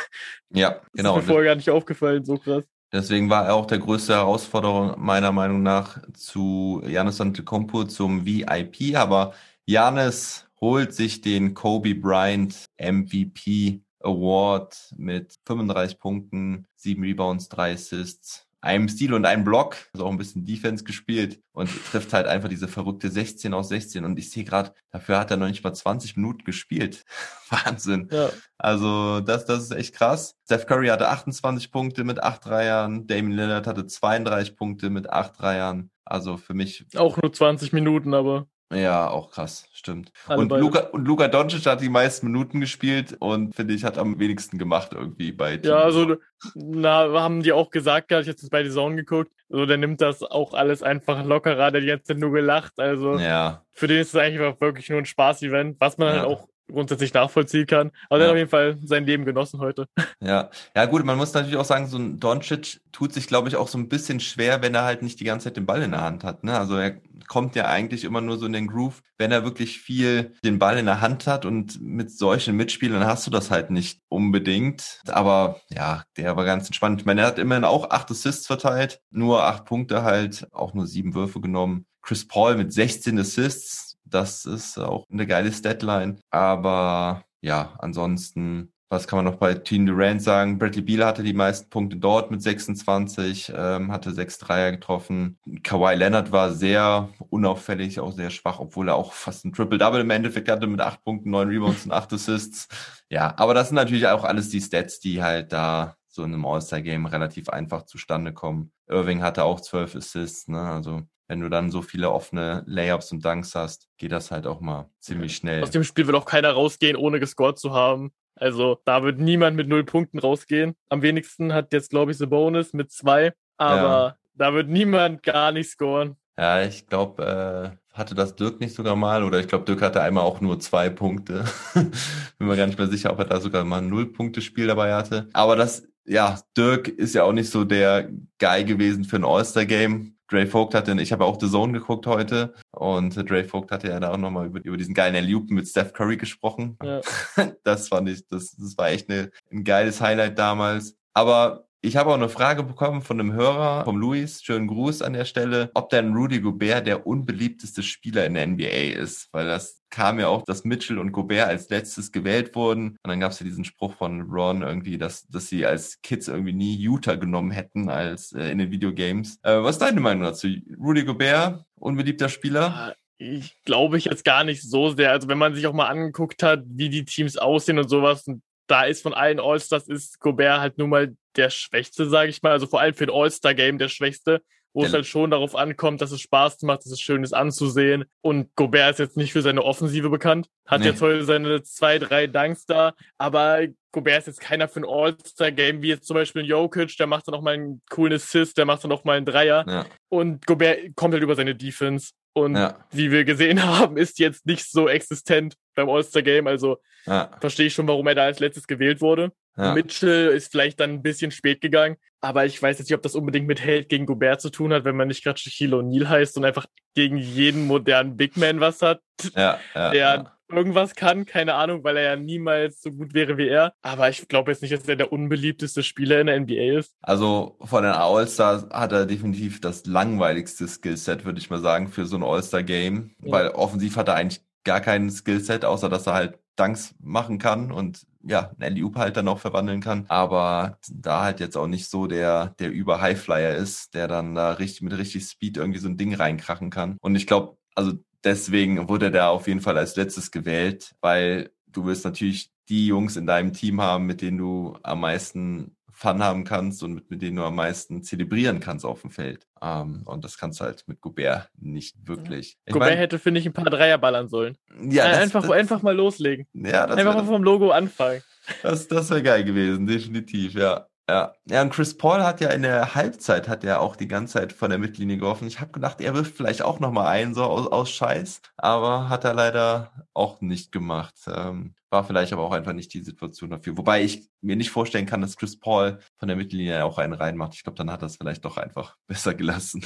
ja, genau. [laughs] Das ist mir vorher gar nicht aufgefallen, so krass. Deswegen war er auch der größte Herausforderer meiner Meinung nach zu Janis Antetokounmpo zum VIP. Aber Janis holt sich den Kobe Bryant MVP Award mit 35 Punkten, 7 Rebounds, 3 Assists, einem Steal und einem Block, also auch ein bisschen Defense gespielt und trifft halt einfach diese verrückte 16 aus 16. Und ich sehe gerade, dafür hat er noch nicht mal 20 Minuten gespielt. [laughs] Wahnsinn. Ja. Also das, das ist echt krass. Steph Curry hatte 28 Punkte mit 8 Dreiern. Damien Lillard hatte 32 Punkte mit 8 Dreiern. Also für mich, Auch nur 20 Minuten, aber ja, auch krass, stimmt. Alle und beide. Luka, und Luka Doncic hat die meisten Minuten gespielt und finde ich, hat am wenigsten gemacht irgendwie bei Team. ja, also na, haben die auch gesagt, gehabt, ich jetzt bei die Zone geguckt, so der nimmt das auch alles einfach lockerer, der hat jetzt nur gelacht. Also Ja, für den ist es eigentlich auch wirklich nur ein Spaß-Event, was man Ja. halt auch grundsätzlich nachvollziehen kann. Aber er hat auf jeden Fall sein Leben genossen heute. [laughs] Ja, ja gut, man muss natürlich auch sagen, so ein Doncic tut sich, glaube ich, auch so ein bisschen schwer, wenn er halt nicht die ganze Zeit den Ball in der Hand hat. Ne? Also er kommt ja eigentlich immer nur so in den Groove, wenn er wirklich viel den Ball in der Hand hat und mit solchen Mitspielern hast du das halt nicht unbedingt. Aber ja, der war ganz entspannt. Ich meine, er hat immerhin auch acht Assists verteilt, nur acht Punkte halt, auch nur sieben Würfe genommen. Chris Paul mit 16 Assists, das ist auch eine geile Statline. Aber ja, ansonsten was kann man noch bei Team Durant sagen? Bradley Beal hatte die meisten Punkte dort mit 26, ähm, hatte sechs Dreier getroffen. Kawhi Leonard war sehr unauffällig, auch sehr schwach, obwohl er auch fast ein Triple-Double im Endeffekt hatte mit acht Punkten, neun Rebounds und acht Assists. Ja, aber das sind natürlich auch alles die Stats, die halt da so in einem All-Star-Game relativ einfach zustande kommen. Irving hatte auch zwölf Assists, ne? Also wenn du dann so viele offene Layups und Dunks hast, geht das halt auch mal ziemlich schnell. Aus dem Spiel wird auch keiner rausgehen, ohne gescored zu haben. Also da wird niemand mit null Punkten rausgehen. Am wenigsten hat jetzt, glaube ich, The Bonus mit zwei. Aber ja. da wird niemand gar nicht scoren. Ja, ich glaube, äh, hatte das Dirk nicht sogar mal? Oder ich glaube, Dirk hatte einmal auch nur zwei Punkte. [laughs] Bin mir gar nicht mehr sicher, ob er da sogar mal ein Null-Punkte-Spiel dabei hatte. Aber das, ja, Dirk ist ja auch nicht so der Guy gewesen für ein All-Star-Game. Dre Vogt hatte, ich habe auch The Zone geguckt heute und Dre Vogt hatte ja da auch nochmal über, über diesen geilen Alley mit Steph Curry gesprochen. Ja. [laughs] Das fand ich, das, das war echt eine, ein geiles Highlight damals. Aber ich habe auch eine Frage bekommen von einem Hörer, vom Luis, schönen Gruß an der Stelle, ob denn Rudy Gobert der unbeliebteste Spieler in der NBA ist, weil das kam ja auch, dass Mitchell und Gobert als letztes gewählt wurden. Und dann gab es ja diesen Spruch von Ron irgendwie, dass, dass sie als Kids irgendwie nie Utah genommen hätten als äh, in den Videogames. Äh, was ist deine Meinung dazu? Rudy Gobert, unbeliebter Spieler? Ah, ich glaube ich jetzt gar nicht so sehr. Also wenn man sich auch mal angeguckt hat, wie die Teams aussehen und sowas, da ist von allen All-Stars ist Gobert halt nun mal der Schwächste, sage ich mal. Also vor allem für ein All-Star-Game der Schwächste, wo ja. es halt schon darauf ankommt, dass es Spaß macht, dass es schön ist anzusehen. Und Gobert ist jetzt nicht für seine Offensive bekannt. Hat nee. jetzt heute seine zwei, drei Dunks da, aber Gobert ist jetzt keiner für ein All-Star-Game, wie jetzt zum Beispiel ein Jokic, der macht dann auch mal einen coolen Assist, der macht dann auch mal einen Dreier. Ja. Und Gobert kommt halt über seine Defense. Und ja. wie wir gesehen [laughs] haben, ist jetzt nicht so existent beim All-Star-Game. Also ja. verstehe ich schon, warum er da als letztes gewählt wurde. Ja. Mitchell ist vielleicht dann ein bisschen spät gegangen, aber ich weiß jetzt nicht, ob das unbedingt mit Held gegen Gobert zu tun hat, wenn man nicht gerade Shaquille O'Neal heißt und einfach gegen jeden modernen Big Man was hat, ja, ja, [laughs] der irgendwas kann, keine Ahnung, weil er ja niemals so gut wäre wie er. Aber ich glaube jetzt nicht, dass er der unbeliebteste Spieler in der NBA ist. Also von den All-Stars hat er definitiv das langweiligste Skillset, würde ich mal sagen, für so ein All-Star-Game. Weil offensiv hat er eigentlich gar kein Skillset, außer dass er halt Dunks machen kann und ja, einen Alley-Oop halt dann auch verwandeln kann. Aber da halt jetzt auch nicht so der, der über Highflyer ist, der dann da richtig, mit richtig Speed irgendwie so ein Ding reinkrachen kann. Und ich glaube, also deswegen wurde der auf jeden Fall als letztes gewählt, weil du wirst natürlich die Jungs in deinem Team haben, mit denen du am meisten Fun haben kannst und mit, mit denen du am meisten zelebrieren kannst auf dem Feld. Um, ähm, und das kannst du halt mit Gobert nicht wirklich. Ich Gobert mein, hätte, finde ich, ein paar Dreier ballern sollen. Ja, das, einfach, das, einfach mal loslegen. Ja, das einfach mal vom Logo anfangen. Das, das wäre geil gewesen, definitiv, ja. Ja. ja, und Chris Paul hat ja in der Halbzeit, hat ja auch die ganze Zeit von der Mittellinie geworfen. Ich habe gedacht, er wirft vielleicht auch nochmal ein, so aus, aus Scheiß, aber hat er leider auch nicht gemacht. Ähm, war vielleicht aber auch einfach nicht die Situation dafür. Wobei ich mir nicht vorstellen kann, dass Chris Paul von der Mittellinie auch einen reinmacht. Ich glaube, dann hat er es vielleicht doch einfach [laughs] besser gelassen.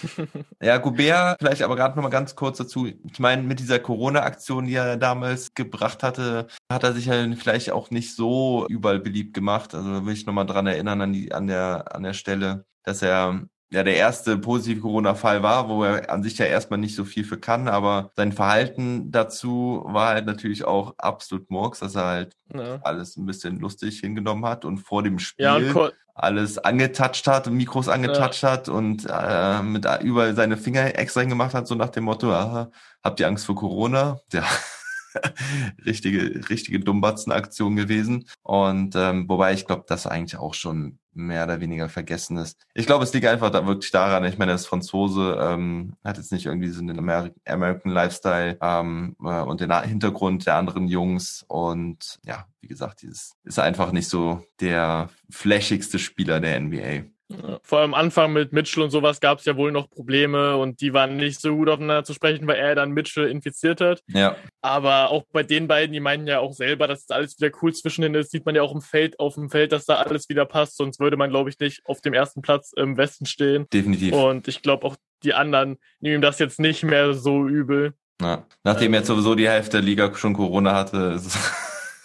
[laughs] ja, Goubert, vielleicht aber gerade nochmal ganz kurz dazu. Ich meine, mit dieser Corona-Aktion, die er damals gebracht hatte, hat er sich ja vielleicht auch nicht so überall beliebt gemacht. Also will ich nochmal dran erinnern an die, an der, an der Stelle, dass er ja der erste positive Corona-Fall war, wo er an sich ja erstmal nicht so viel für kann, aber sein Verhalten dazu war halt natürlich auch absolut Murks, dass er halt ja. alles ein bisschen lustig hingenommen hat und vor dem Spiel ja, alles angetatscht hat, Mikros angetatscht ja. hat und äh, mit überall seine Finger extra hingemacht hat, so nach dem Motto, aha, habt ihr Angst vor Corona? Ja. [laughs] richtige, richtige Dummbatzen-Aktion gewesen. Und ähm, wobei ich glaube, das eigentlich auch schon mehr oder weniger vergessen ist. Ich glaube, es liegt einfach da wirklich daran, ich meine, das Franzose ähm, hat jetzt nicht irgendwie so den Amer American Lifestyle ähm, äh, und den Hintergrund der anderen Jungs. Und ja, wie gesagt, dieses ist einfach nicht so der flashigste Spieler der NBA. Vor allem am Anfang mit Mitchell und sowas gab es ja wohl noch Probleme und die waren nicht so gut aufeinander zu sprechen, weil er dann Mitchell infiziert hat. Ja, Aber auch bei den beiden, die meinen ja auch selber, dass das alles wieder cool zwischen denen ist, sieht man ja auch im Feld, auf dem Feld, dass da alles wieder passt. Sonst würde man, glaube ich, nicht auf dem ersten Platz im Westen stehen. definitiv. Und ich glaube auch die anderen nehmen das jetzt nicht mehr so übel. Ja. Nachdem jetzt sowieso die Hälfte der Liga schon Corona hatte, ist,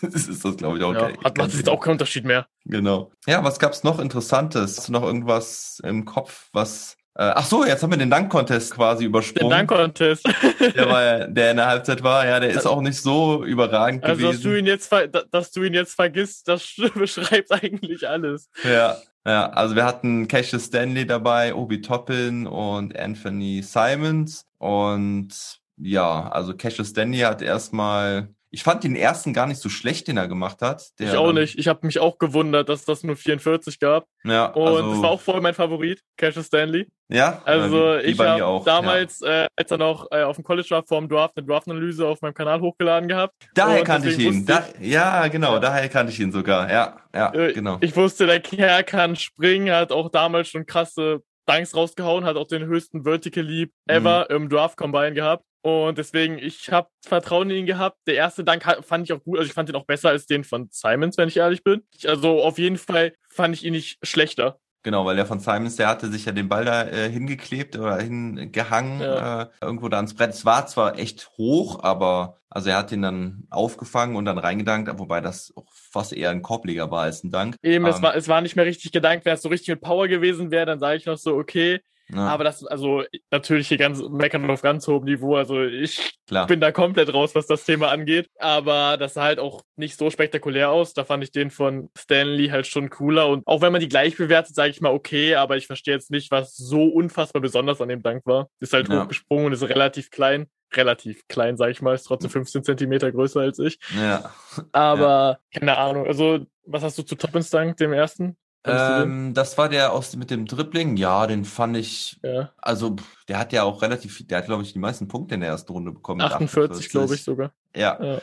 [laughs] ist das, glaube ich, auch Ja, okay. hat macht jetzt auch keinen Unterschied mehr. Genau. Ja, was gab's noch Interessantes? Hast du noch irgendwas im Kopf, was. Äh, ach so, jetzt haben wir den Dank-Contest quasi übersprungen. Dank-Contest. [laughs] der, war, ja- der in der Halbzeit war, ja, der ist auch nicht so überragend Also, dass du gewesen. ihn jetzt, ver da- dass du ihn jetzt vergisst, das [laughs] beschreibt eigentlich alles. Ja, ja, also wir hatten Cassius Stanley dabei, Obi Toppin und Anthony Simons. Und ja, also Cassius Stanley hat erstmal. Ich fand den ersten gar nicht so schlecht, den er gemacht hat. Der ich auch nicht. Ich habe mich auch gewundert, dass das nur 44 gab. Ja, Und also, das war auch voll mein Favorit, Cassius Stanley. ja, Also äh, ich habe damals, äh, als er noch äh, auf dem College war, vor dem Draft, eine Draft-Analyse auf meinem Kanal hochgeladen gehabt. Daher kannte ich ihn. Da, ja, genau, Ja. daher kannte ich ihn sogar. Ja, ja, Äh, genau. Ich wusste, der Kerl kann springen, hat auch damals schon krasse Dunks rausgehauen, hat auch den höchsten Vertical Leap ever Mhm. im Draft Combine gehabt. Und deswegen, ich habe Vertrauen in ihn gehabt. Der erste Dank fand ich auch gut. Also ich fand den auch besser als den von Simons, wenn ich ehrlich bin. Also auf jeden Fall fand ich ihn nicht schlechter. Genau, weil der von Simons, der hatte sich ja den Ball da äh, hingeklebt oder hingehangen, Ja. äh, irgendwo da ans Brett. Es war zwar echt hoch, aber also er hat ihn dann aufgefangen und dann reingedankt, wobei das auch fast eher ein Korbleger war als ein Dank. Eben, es, Ähm, war, es war nicht mehr richtig gedankt. Wenn es so richtig mit Power gewesen wäre, dann sage ich noch so, okay. Ja, Aber das, also natürlich hier ganz meckern auf ganz hohem Niveau. Also ich klar. bin da komplett raus, was das Thema angeht. Aber das sah halt auch nicht so spektakulär aus. Da fand ich den von Stanley halt schon cooler. Und auch wenn man die gleich bewertet, sage ich mal okay, aber ich verstehe jetzt nicht, was so unfassbar besonders an dem Dank war. Ist halt Ja. hochgesprungen und ist relativ klein. Relativ klein, sage ich mal, ist trotzdem 15 Zentimeter größer als ich. Ja. Aber keine Ahnung. Also, was hast du zu Toppins Dank, dem ersten? Ähm, das war der aus mit dem Dribbling. Ja, den fand ich, Ja, also der hat ja auch relativ, viel- der hat glaube ich die meisten Punkte in der ersten Runde bekommen. mit 48, glaube ich sogar. Ja. Ja.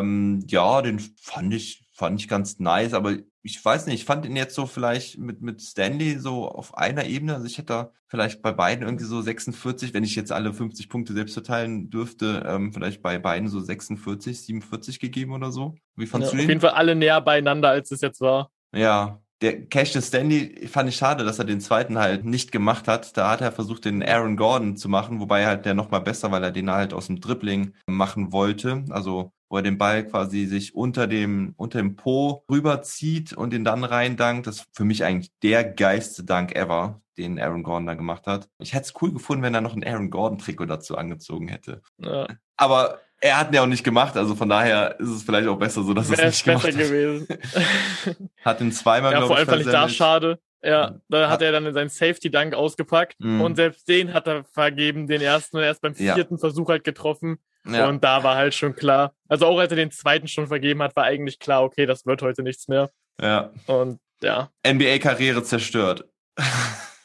Ähm, ja, den fand ich, fand ich ganz nice, aber ich weiß nicht, ich fand ihn jetzt so vielleicht mit, mit Stanley so auf einer Ebene. Also ich hätte da vielleicht bei beiden irgendwie so 46, wenn ich jetzt alle 50 Punkte selbst verteilen dürfte, ähm, vielleicht bei beiden so 46, 47 gegeben oder so. Wie Ja, fandst auf du jeden den? Fall alle näher beieinander, als es jetzt war. Ja. Der Cash Stanley fand ich schade, dass er den zweiten halt nicht gemacht hat. Da hat er versucht, den Aaron Gordon zu machen, wobei halt der nochmal besser, weil er den halt aus dem Dribbling machen wollte. Also wo er den Ball quasi sich unter dem, unter dem Po rüberzieht und den dann reindankt. Das ist für mich eigentlich der geilste Dank ever, den Aaron Gordon da gemacht hat. Ich hätte es cool gefunden, wenn er noch ein Aaron Gordon-Trikot dazu angezogen hätte. Ja, Aber er hat ihn ja auch nicht gemacht, also von daher ist es vielleicht auch besser so, dass er es nicht gemacht hat. gewesen. [laughs] Hat ihn zweimal, ja, vor allem fand ich da schade. Ja, da Hat- er dann seinen Safety-Dank ausgepackt Mhm. und selbst den hat er vergeben, den ersten und erst beim Ja. vierten Versuch halt getroffen. Ja. Und da war halt schon klar. Also auch als er den zweiten schon vergeben hat, war eigentlich klar, okay, das wird heute nichts mehr. ja. Und ja, NBA-Karriere zerstört.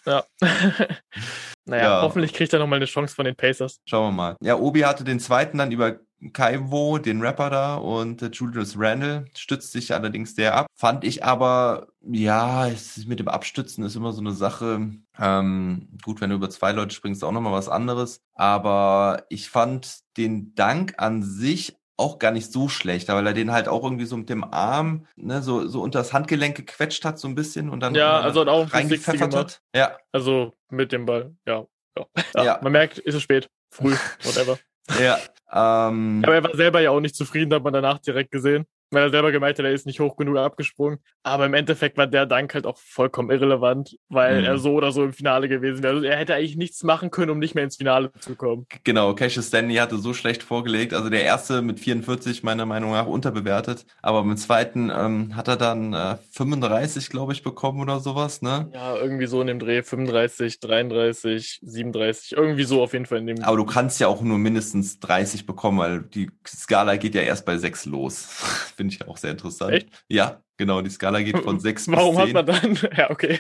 ja. [laughs] [laughs] naja, Ja. hoffentlich kriegt er nochmal eine Chance von den Pacers. Schauen wir mal. Ja, Obi hatte den zweiten dann über Kaiwo, den Rapper da, und äh, Julius Randle stützt sich allerdings der ab. Fand ich aber, ja, es ist mit dem Abstützen ist immer so eine Sache. Ähm, gut, wenn du über zwei Leute springst, auch nochmal was anderes. Aber ich fand den Dank an sich auch gar nicht so schlecht, weil er den halt auch irgendwie so mit dem Arm, ne, so, so unter das Handgelenk gequetscht hat, so ein bisschen und dann Ja, also hat auch ein 360 reingepfeffert hat. Ja, Also mit dem Ball. Ja. ja. Ja. Man merkt, ist es spät, früh, [laughs] whatever. ja. Ähm, Aber er war selber ja auch nicht zufrieden, hat man danach direkt gesehen. Weil er selber gemeint hat, er ist nicht hoch genug abgesprungen. Aber im Endeffekt war der Dank halt auch vollkommen irrelevant, weil Mhm. er so oder so im Finale gewesen wäre. Also er hätte eigentlich nichts machen können, um nicht mehr ins Finale zu kommen. Genau, Cassius Stanley hatte so schlecht vorgelegt. Also der erste mit 44 meiner Meinung nach unterbewertet. Aber beim zweiten ähm, hat er dann äh, 35, glaube ich, bekommen oder sowas, ne? Ja, irgendwie so in dem Dreh 35, 33, 37, irgendwie so auf jeden Fall in dem. Aber du kannst ja auch nur mindestens 30 bekommen, weil die Skala geht ja erst bei 6 los. [laughs] Finde ich auch sehr interessant. Echt? Ja, genau, die Skala geht von 6 Warum bis hat 10. man dann? [laughs] Ja, okay.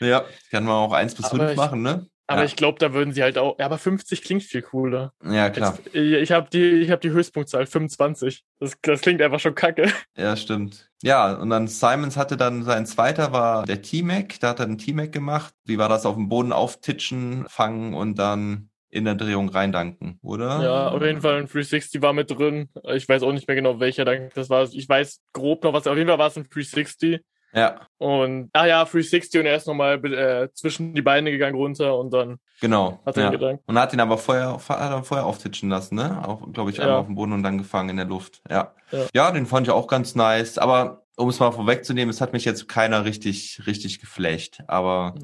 Ja, kann man auch 1 bis Aber 5 ich- machen, ne? Aber Ja. ich glaube, da würden sie halt auch. Ja, aber 50 klingt viel cooler. Ja, klar. Jetzt, ich habe die, ich habe die Höchstpunktzahl 25. Das, das klingt einfach schon kacke. Ja, stimmt. Ja, und dann Simons hatte dann sein zweiter war der T-Mac, da hat er einen T-Mac gemacht. Wie war das auf dem Boden auftitschen, fangen und dann in der Drehung reindanken, oder? Ja, auf jeden Fall ein 360 war mit drin. Ich weiß auch nicht mehr genau, welcher Dank das war. Ich weiß grob noch was. Auf jeden Fall war es ein 360. Ja, Und, ah ja, 360 und er ist nochmal äh, zwischen die Beine gegangen runter und dann genau. hat er ja. gedankt. Und hat ihn aber vorher, hat er vorher auftitschen lassen, ne? Auch, glaube ich, einmal Ja. auf dem Boden und dann gefangen in der Luft. Ja. Ja. ja. den fand ich auch ganz nice. Aber um es mal vorwegzunehmen, es hat mich jetzt keiner richtig, richtig geflecht. Aber.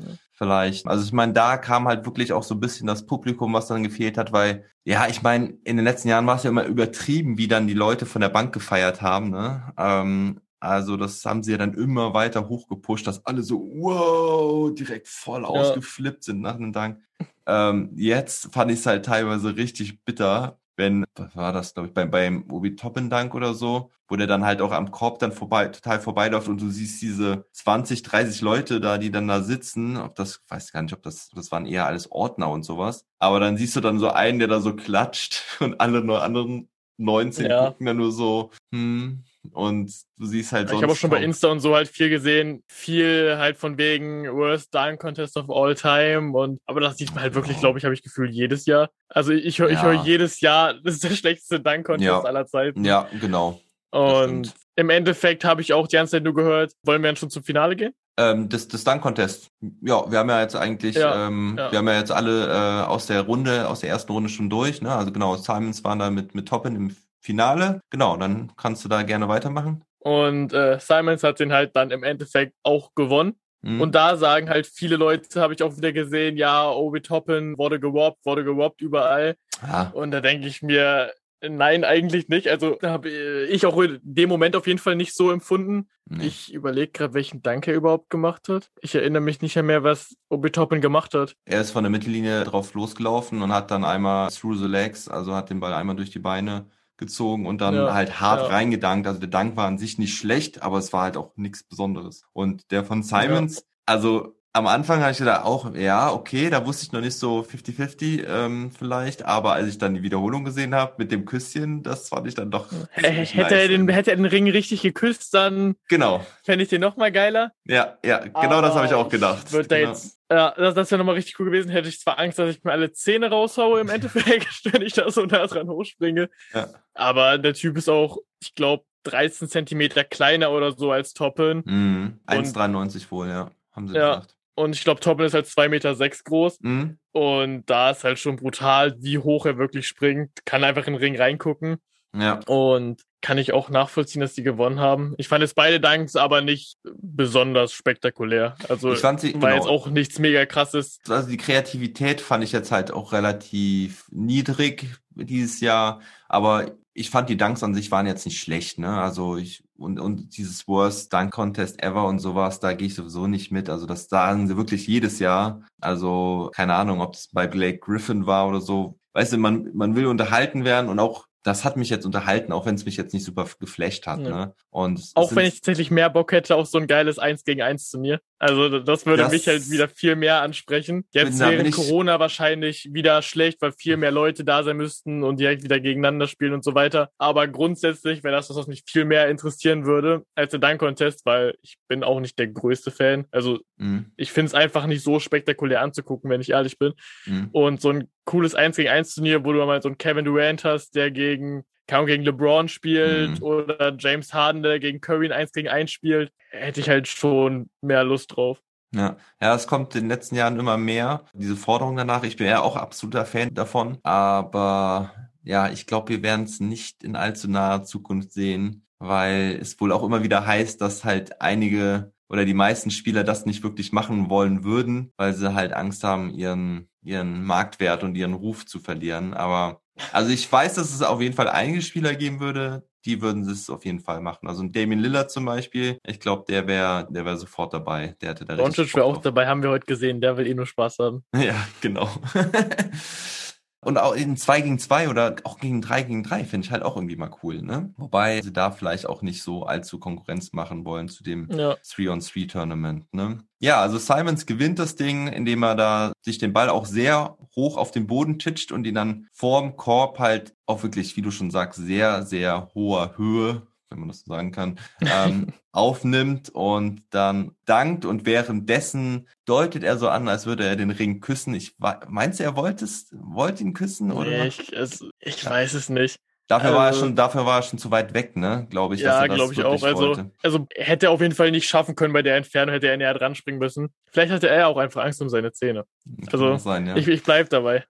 Vielleicht, also ich meine, da kam halt wirklich auch so ein bisschen das Publikum, was dann gefehlt hat, weil, ja, ich meine, in den letzten Jahren war es ja immer übertrieben, wie dann die Leute von der Bank gefeiert haben, ne? Ähm, also das haben sie ja dann immer weiter hochgepusht, dass alle so, wow, direkt voll ausgeflippt sind nach einem Dank. Ähm, jetzt fand ich es halt teilweise richtig bitter, wenn, was war das, glaube ich, beim, beim Obi Toppen Dank oder so, wo der dann halt auch am Korb dann vorbei, total vorbeiläuft und du siehst diese 20, 30 Leute da, die dann da sitzen, ob das, weiß gar nicht, ob das, das waren eher alles Ordner und sowas, aber dann siehst du dann so einen, der da so klatscht [laughs] und alle nur anderen 19 Ja. gucken dann nur so, hm, und du siehst halt Ich habe auch schon bei Insta und so halt viel gesehen, viel halt von wegen Worst Dunk Contest of All Time und aber das sieht man halt wirklich, glaube ich, habe ich gefühlt jedes Jahr. Also ich höre ich Ja. höre jedes Jahr, [laughs] das ist der schlechteste Dunk Contest Ja. aller Zeiten. Ja, genau. und im Endeffekt habe ich auch die ganze Zeit nur gehört, wollen wir dann schon zum Finale gehen? Ähm, das, das Dunk Contest. Ja, wir haben ja jetzt eigentlich, Ja, ähm, ja. wir haben ja jetzt alle äh, aus der Runde, aus der ersten Runde schon durch, ne? Also genau, Simons waren da mit, mit Toppin im Finale. Genau, dann kannst du da gerne weitermachen. Und äh, Simons hat den halt dann im Endeffekt auch gewonnen. Mhm. Und da sagen halt viele Leute, habe ich auch wieder gesehen, ja, Obi Toppin wurde gewoppt, wurde gewoppt überall. ja, Und da denke ich mir, nein, eigentlich nicht. Also da habe ich auch in dem Moment auf jeden Fall nicht so empfunden. nee. Ich überlege gerade, welchen Dank er überhaupt gemacht hat. Ich erinnere mich nicht mehr, was Obi Toppin gemacht hat. er ist von der Mittellinie drauf losgelaufen und hat dann einmal through the legs, also hat den Ball einmal durch die Beine gezogen und dann Ja, halt hart ja. reingedankt. Also der Dank war an sich nicht schlecht, aber es war halt auch nichts Besonderes. Und der von Simons, also am Anfang habe ich gedacht, auch, ja, okay, da wusste ich noch nicht so 50-50 ähm, vielleicht, aber als ich dann die Wiederholung gesehen habe mit dem Küsschen, das fand ich dann doch. Hätte, er nice. den, hätte er den Ring richtig geküsst, dann Genau, fände ich den noch mal geiler. ja, ja, genau das habe ich auch gedacht. Wird da genau. jetzt, ja, das, das wäre nochmal richtig cool gewesen. Hätte ich zwar Angst, dass ich mir alle Zähne raushaue im Endeffekt, [laughs] wenn ich da so nah dran hochspringe. Ja. Aber der Typ ist auch, ich glaube, 13 Zentimeter kleiner oder so als Toppen. Mhm. 1,93 wohl, ja, haben sie Ja. gesagt. Und ich glaube, Toppen ist halt 2,6 Meter sechs groß. Mhm. Und da ist halt schon brutal, wie hoch er wirklich springt. Kann einfach in den Ring reingucken. Ja, Und kann ich auch nachvollziehen, dass die gewonnen haben. Ich fand jetzt beide Danks aber nicht besonders spektakulär. Also Ich fand sie- war genau. jetzt auch nichts mega krasses. also die Kreativität fand ich jetzt halt auch relativ niedrig dieses Jahr, aber ich fand die Dunks an sich waren jetzt nicht schlecht, ne? Also ich und und dieses Worst Dunk Contest ever und sowas, da gehe ich sowieso nicht mit. Also das sagen sie wirklich jedes Jahr. Also keine Ahnung, ob es bei Blake Griffin war oder so. Weißt du, man man will unterhalten werden und auch das hat mich jetzt unterhalten, auch wenn es mich jetzt nicht super geflasht hat, Ja. ne? Und Auch wenn ich tatsächlich mehr Bock hätte auf so ein geiles 1 gegen 1 Turnier. Also das würde Das- mich halt wieder viel mehr ansprechen. Jetzt ich- Corona wahrscheinlich wieder schlecht, weil viel mehr Leute da sein müssten und direkt wieder gegeneinander spielen und so weiter. Aber grundsätzlich wäre das was, was mich viel mehr interessieren würde als der Dunk Contest, weil ich bin auch nicht der größte Fan. Also Mhm, ich finde es einfach nicht so spektakulär anzugucken, wenn ich ehrlich bin. mhm. Und so ein cooles 1 gegen 1 Turnier, wo du mal so einen Kevin Durant hast, der gegen, kaum gegen LeBron spielt Mhm. oder James Harden, der gegen Curry ein 1 gegen 1 spielt, hätte ich halt schon mehr Lust drauf. Ja, ja, es kommt in den letzten Jahren immer mehr, diese Forderung danach. Ich bin ja auch absoluter Fan davon, aber ja, ich glaube, wir werden es nicht in allzu naher Zukunft sehen, weil es wohl auch immer wieder heißt, dass halt einige oder die meisten Spieler das nicht wirklich machen wollen würden, weil sie halt Angst haben, ihren, ihren Marktwert und ihren Ruf zu verlieren. Aber also ich weiß, dass es auf jeden Fall einige Spieler geben würde, die würden es auf jeden Fall machen. Also ein Damien Lillard zum Beispiel, ich glaube, der wäre, der wäre sofort dabei. Der hätte da Doncic wäre auch dabei, haben wir heute gesehen, der will eh nur Spaß haben. [laughs] Ja, genau. [laughs] Und auch in 2 gegen 2 oder auch gegen 3 gegen 3 finde ich halt auch irgendwie mal cool, ne? Wobei sie da vielleicht auch nicht so allzu Konkurrenz machen wollen zu dem Ja. 3-on-3-Tournament, ne? Ja, also Simons gewinnt das Ding, indem er da sich den Ball auch sehr hoch auf den Boden titscht und ihn dann vorm Korb halt auch wirklich, wie du schon sagst, sehr, sehr hoher Höhe, wenn man das so sagen kann, ähm, [laughs] aufnimmt und dann dankt und währenddessen deutet er so an, als würde er den Ring küssen. Ich meinst du, er wollte es, wollte ihn küssen oder? Nee, ich, es, ich weiß es nicht. Dafür war er also- schon, dafür war er schon zu weit weg, ne? Glaube ich, ja, glaube ich auch. Also, wollte. also hätte er auf jeden Fall nicht schaffen können bei der Entfernung, hätte er näher dran springen müssen. Vielleicht hatte er auch einfach Angst um seine Zähne. Kann also, sein, ja. Ich, ich bleib dabei.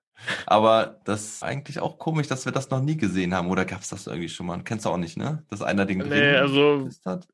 Aber das ist eigentlich auch komisch, dass wir das noch nie gesehen haben. Oder gab's das irgendwie schon mal? Kennst du auch nicht, ne? Dass einer den Nee, also-?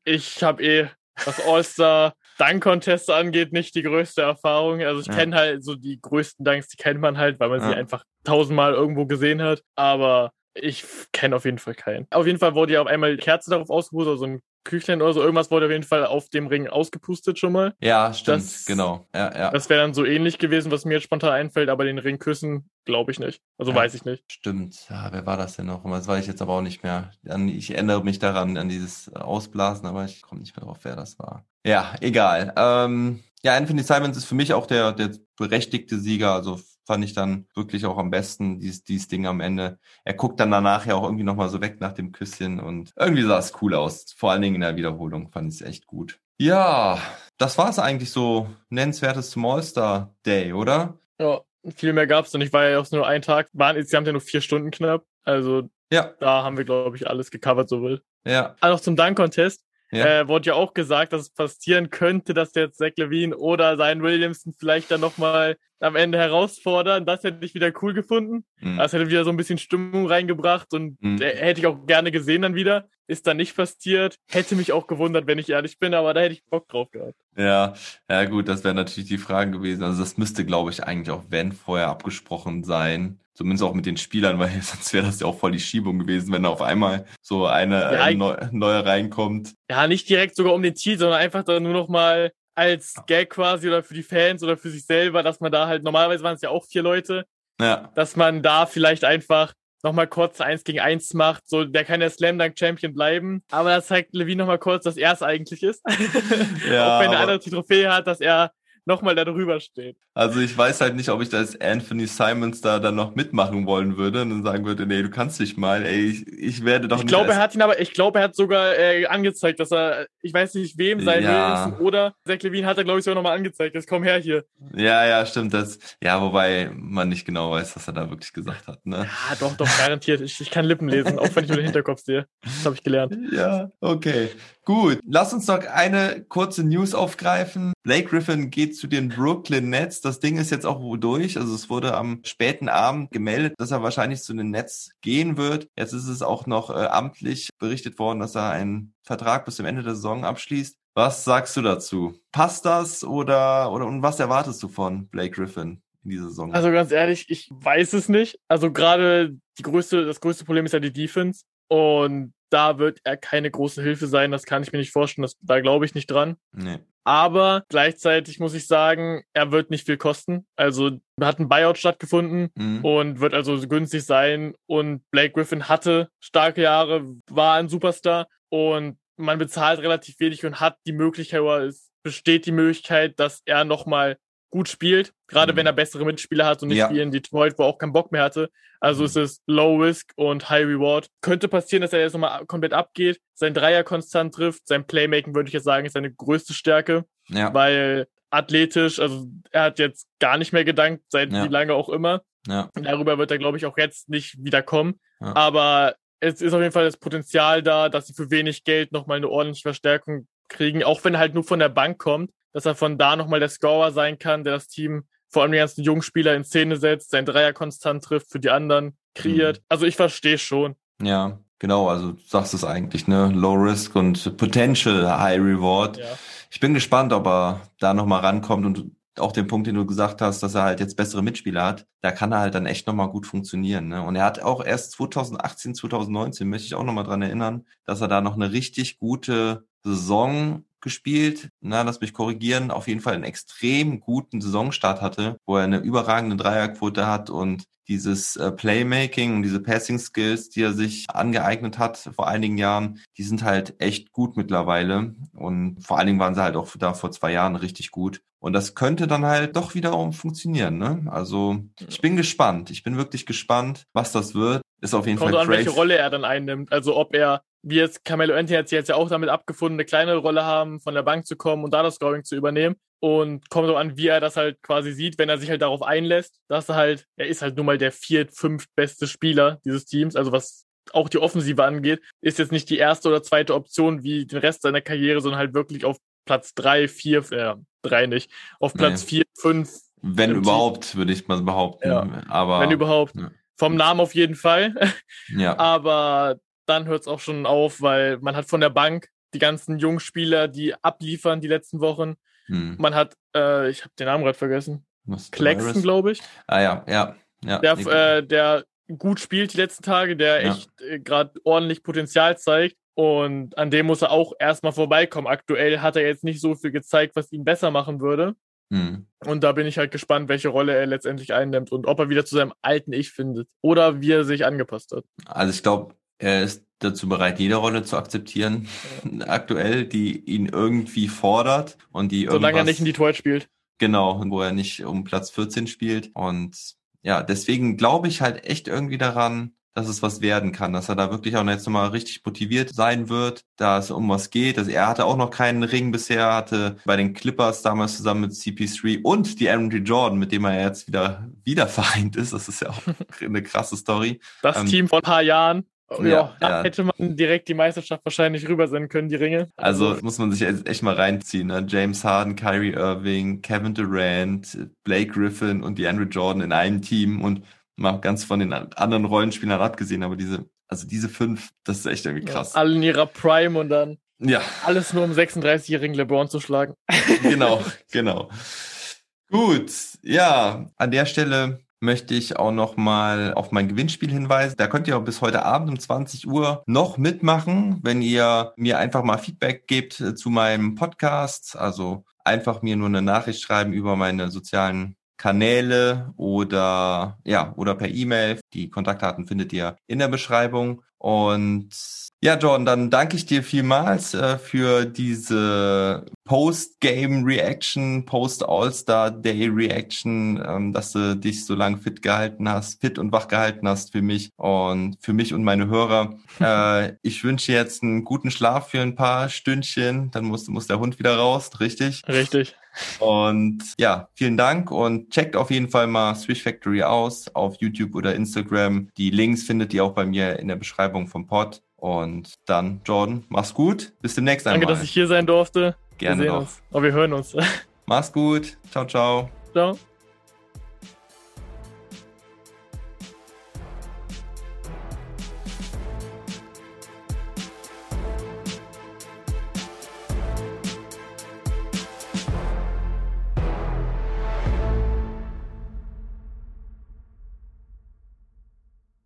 Ich habe eh, was All-Star Dunk-Contest angeht, nicht die größte Erfahrung. Also ich Ja. kenne halt so die größten Dunks, die kennt man halt, weil man sie Ja. einfach tausendmal irgendwo gesehen hat. Aber ich kenne auf jeden Fall keinen. Auf jeden Fall wurde ja auf einmal Kerze darauf ausgepustet, also ein Küchlein oder so. Irgendwas wurde auf jeden Fall auf dem Ring ausgepustet schon mal. Ja, stimmt, Das- genau. Ja, ja. Das wäre dann so ähnlich gewesen, was mir jetzt spontan einfällt, aber den Ring küssen, glaube ich nicht. Also Ja. weiß ich nicht. Stimmt. Ja, wer war das denn noch? Das weiß ich jetzt aber auch nicht mehr. Ich erinnere mich daran, an dieses Ausblasen, aber ich komme nicht mehr drauf, wer das war. Ja, egal. Ähm, ja, Anthony Simons ist für mich auch der, der berechtigte Sieger. Also fand ich dann wirklich auch am besten, dieses, dieses Ding am Ende. Er guckt dann danach ja auch irgendwie nochmal so weg nach dem Küsschen und irgendwie sah es cool aus. Vor allen Dingen in der Wiederholung fand ich es echt gut. Ja, das war es eigentlich so nennenswertes zum All-Star Day, oder? Ja, viel mehr gab's und ich war ja auch nur ein Tag. Waren insgesamt ja nur vier Stunden knapp. Also Ja, da haben wir, glaube ich, alles gecovert, so will. ja, Ah, noch zum Dunk-Contest. ja. Äh, wurde ja auch gesagt, dass es passieren könnte, dass jetzt Zach Levine oder sein Williamson vielleicht dann nochmal am Ende herausfordern. Das hätte ich wieder cool gefunden. Mhm. Das hätte wieder so ein bisschen Stimmung reingebracht und Mhm. hätte ich auch gerne gesehen dann wieder. Ist dann nicht passiert. Hätte mich auch gewundert, wenn ich ehrlich bin, aber da hätte ich Bock drauf gehabt. Ja, ja gut, das wäre natürlich die Frage gewesen. Also das müsste, glaube ich, eigentlich auch wenn vorher abgesprochen sein. Zumindest auch mit den Spielern, [laughs] weil sonst wäre das ja auch voll die Schiebung gewesen, wenn auf einmal so eine Ja, äh, neu, neue reinkommt. Ja, nicht direkt sogar um den Titel, sondern einfach dann nur noch mal als Gag quasi oder für die Fans oder für sich selber, dass man da halt, normalerweise waren es ja auch vier Leute, Ja, dass man da vielleicht einfach nochmal kurz eins gegen eins macht. So, der kann der Slam Dunk Champion bleiben. Aber das zeigt Levine nochmal kurz, dass er es eigentlich ist. [laughs] Ja, Auch wenn der andere die Trophäe hat, dass er nochmal da drüber steht. also ich weiß halt nicht, ob ich als Anthony Simons da dann noch mitmachen wollen würde und dann sagen würde, nee, du kannst nicht mal, ey, ich, ich werde doch Ich nicht glaube, als- er hat ihn aber, ich glaube, er hat sogar äh, angezeigt, dass er, ich weiß nicht wem, sein Ja. Williamson oder Zach Levine hat er, glaube ich, sogar nochmal angezeigt. Jetzt komm her hier. Ja, ja, stimmt das. Ja, wobei man nicht genau weiß, was er da wirklich gesagt hat, ne? Ja, doch, doch, garantiert. Ich, ich kann Lippen lesen, auch wenn ich nur den Hinterkopf sehe. Das habe ich gelernt. [laughs] Ja, okay. Gut. Lass uns noch eine kurze News aufgreifen. Blake Griffin geht zu den Brooklyn Nets. Das Ding ist jetzt auch wohl durch. Also es wurde am späten Abend gemeldet, dass er wahrscheinlich zu den Nets gehen wird. Jetzt ist es auch noch äh, amtlich berichtet worden, dass er einen Vertrag bis zum Ende der Saison abschließt. Was sagst du dazu? Passt das oder, oder und was erwartest du von Blake Griffin in dieser Saison? Also ganz ehrlich, ich weiß es nicht. Also gerade die größte, das größte Problem ist ja die Defense. Und da wird er keine große Hilfe sein. Das kann ich mir nicht vorstellen. Das, da glaube ich nicht dran. nee. Aber gleichzeitig muss ich sagen, er wird nicht viel kosten. Also hat ein Buyout stattgefunden Mhm. und wird also günstig sein. Und Blake Griffin hatte starke Jahre, war ein Superstar und man bezahlt relativ wenig und hat die Möglichkeit, oder es besteht die Möglichkeit, dass er nochmal gut spielt, gerade Mhm. wenn er bessere Mitspieler hat und nicht Ja. wie in Detroit, wo er auch keinen Bock mehr hatte. Also Mhm. es ist Low Risk und High Reward. Könnte passieren, dass er jetzt nochmal komplett abgeht, sein Dreier konstant trifft, sein Playmaking würde ich jetzt sagen, ist seine größte Stärke Ja. weil athletisch, also er hat jetzt gar nicht mehr gedankt, seit Ja. wie lange auch immer. Ja. Darüber wird er, glaube ich, auch jetzt nicht wieder kommen. Ja. Aber es ist auf jeden Fall das Potenzial da, dass sie für wenig Geld nochmal eine ordentliche Verstärkung kriegen, auch wenn er halt nur von der Bank kommt, dass er von da nochmal der Scorer sein kann, der das Team, vor allem die ganzen jungen Spieler in Szene setzt, sein Dreier konstant trifft, für die anderen kreiert. Also ich verstehe schon. Ja, genau, also du sagst es eigentlich, ne? Low Risk und Potential High Reward. Ja. Ich bin gespannt, ob er da nochmal rankommt und auch den Punkt, den du gesagt hast, dass er halt jetzt bessere Mitspieler hat, da kann er halt dann echt nochmal gut funktionieren. Ne? Und er hat auch erst 2018, 2019, möchte ich auch nochmal dran erinnern, dass er da noch eine richtig gute Saison gespielt. Na, lass mich korrigieren. Auf jeden Fall einen extrem guten Saisonstart hatte, wo er eine überragende Dreierquote hat und dieses äh, Playmaking und diese Passing Skills, die er sich angeeignet hat vor einigen Jahren, die sind halt echt gut mittlerweile. Und vor allen Dingen waren sie halt auch da vor zwei Jahren richtig gut. Und das könnte dann halt doch wiederum funktionieren. Ne? Also ich bin gespannt. Ich bin wirklich gespannt, was das wird. Ist auf jeden Kommt Fall an, welche Rolle er dann einnimmt. Also ob er, wie jetzt Carmelo Anthony hat sich jetzt ja auch damit abgefunden, eine kleinere Rolle haben, von der Bank zu kommen und da das Scoring zu übernehmen. Und kommt auch an, wie er das halt quasi sieht, wenn er sich halt darauf einlässt, dass er halt, er ist halt nun mal der viert, fünft beste Spieler dieses Teams, also was auch die Offensive angeht, ist jetzt nicht die erste oder zweite Option wie den Rest seiner Karriere, sondern halt wirklich auf Platz drei, vier, äh, drei nicht, auf Platz Nee. vier, fünf, Wenn überhaupt, würde ich mal behaupten. Ja. Aber wenn überhaupt. ja. Vom Namen auf jeden Fall. ja. [laughs] Aber dann hört es auch schon auf, weil man hat von der Bank die ganzen jungen Spieler, die abliefern die letzten Wochen. Hm. Man hat, äh, ich habe den Namen gerade vergessen, Claxton, glaube ich, Ah ja, ja, ja. der, äh, der gut spielt die letzten Tage, der Ja. echt äh, gerade ordentlich Potenzial zeigt. Und an dem muss er auch erstmal vorbeikommen. Aktuell hat er jetzt nicht so viel gezeigt, was ihn besser machen würde. hm. Und da bin ich halt gespannt, welche Rolle er letztendlich einnimmt und ob er wieder zu seinem alten Ich findet oder wie er sich angepasst hat. Also ich glaube, er ist dazu bereit, jede Rolle zu akzeptieren, [laughs] aktuell, die ihn irgendwie fordert und die Solange er nicht in Detroit spielt. Genau, wo er nicht um Platz 14 spielt. Und ja, deswegen glaube ich halt echt irgendwie daran, dass es was werden kann, dass er da wirklich auch jetzt nochmal richtig motiviert sein wird, da es um was geht. Also er hatte auch noch keinen Ring bisher, hatte bei den Clippers damals zusammen mit CP3 und die Aaron G. Jordan, mit dem er jetzt wieder, [laughs] wieder vereint ist. Das ist ja auch [laughs] eine krasse Story. Das Ähm, Team vor ein paar Jahren. Ja, ja, da ja. hätte man direkt die Meisterschaft wahrscheinlich rübersenden können, die Ringe. Also muss man sich echt mal reinziehen. Ne? James Harden, Kyrie Irving, Kevin Durant, Blake Griffin und die Andrew Jordan in einem Team und mal ganz von den anderen Rollenspielern abgesehen, aber diese, also diese fünf, das ist echt irgendwie krass. Alle in ihrer Prime und dann Ja, alles nur um 36-jährigen LeBron zu schlagen. [laughs] genau, genau. Gut, ja, an der Stelle möchte ich auch noch mal auf mein Gewinnspiel hinweisen. Da könnt ihr auch bis heute Abend um 20 Uhr noch mitmachen, wenn ihr mir einfach mal Feedback gebt äh, zu meinem Podcast. Also einfach mir nur eine Nachricht schreiben über meine sozialen Kanäle oder ja, oder per E-Mail. Die Kontaktdaten findet ihr in der Beschreibung. Und ja, Jordan, dann danke ich dir vielmals äh, für diese Post-Game-Reaction, Post-All-Star-Day-Reaction, ähm, dass du dich so lange fit gehalten hast, fit und wach gehalten hast für mich und für mich und meine Hörer. [laughs] äh, ich wünsche jetzt einen guten Schlaf für ein paar Stündchen. Dann muss, muss der Hund wieder raus, richtig? Richtig. Und ja, vielen Dank und checkt auf jeden Fall mal Swish Factory aus auf YouTube oder Instagram. Die Links findet ihr auch bei mir in der Beschreibung vom Pod. Und dann, Jordan, mach's gut. Bis demnächst Danke, einmal. dass ich hier sein durfte. Gerne wir sehen doch. uns. Oh, wir hören uns. [laughs] Mach's gut. Ciao, ciao. Ciao.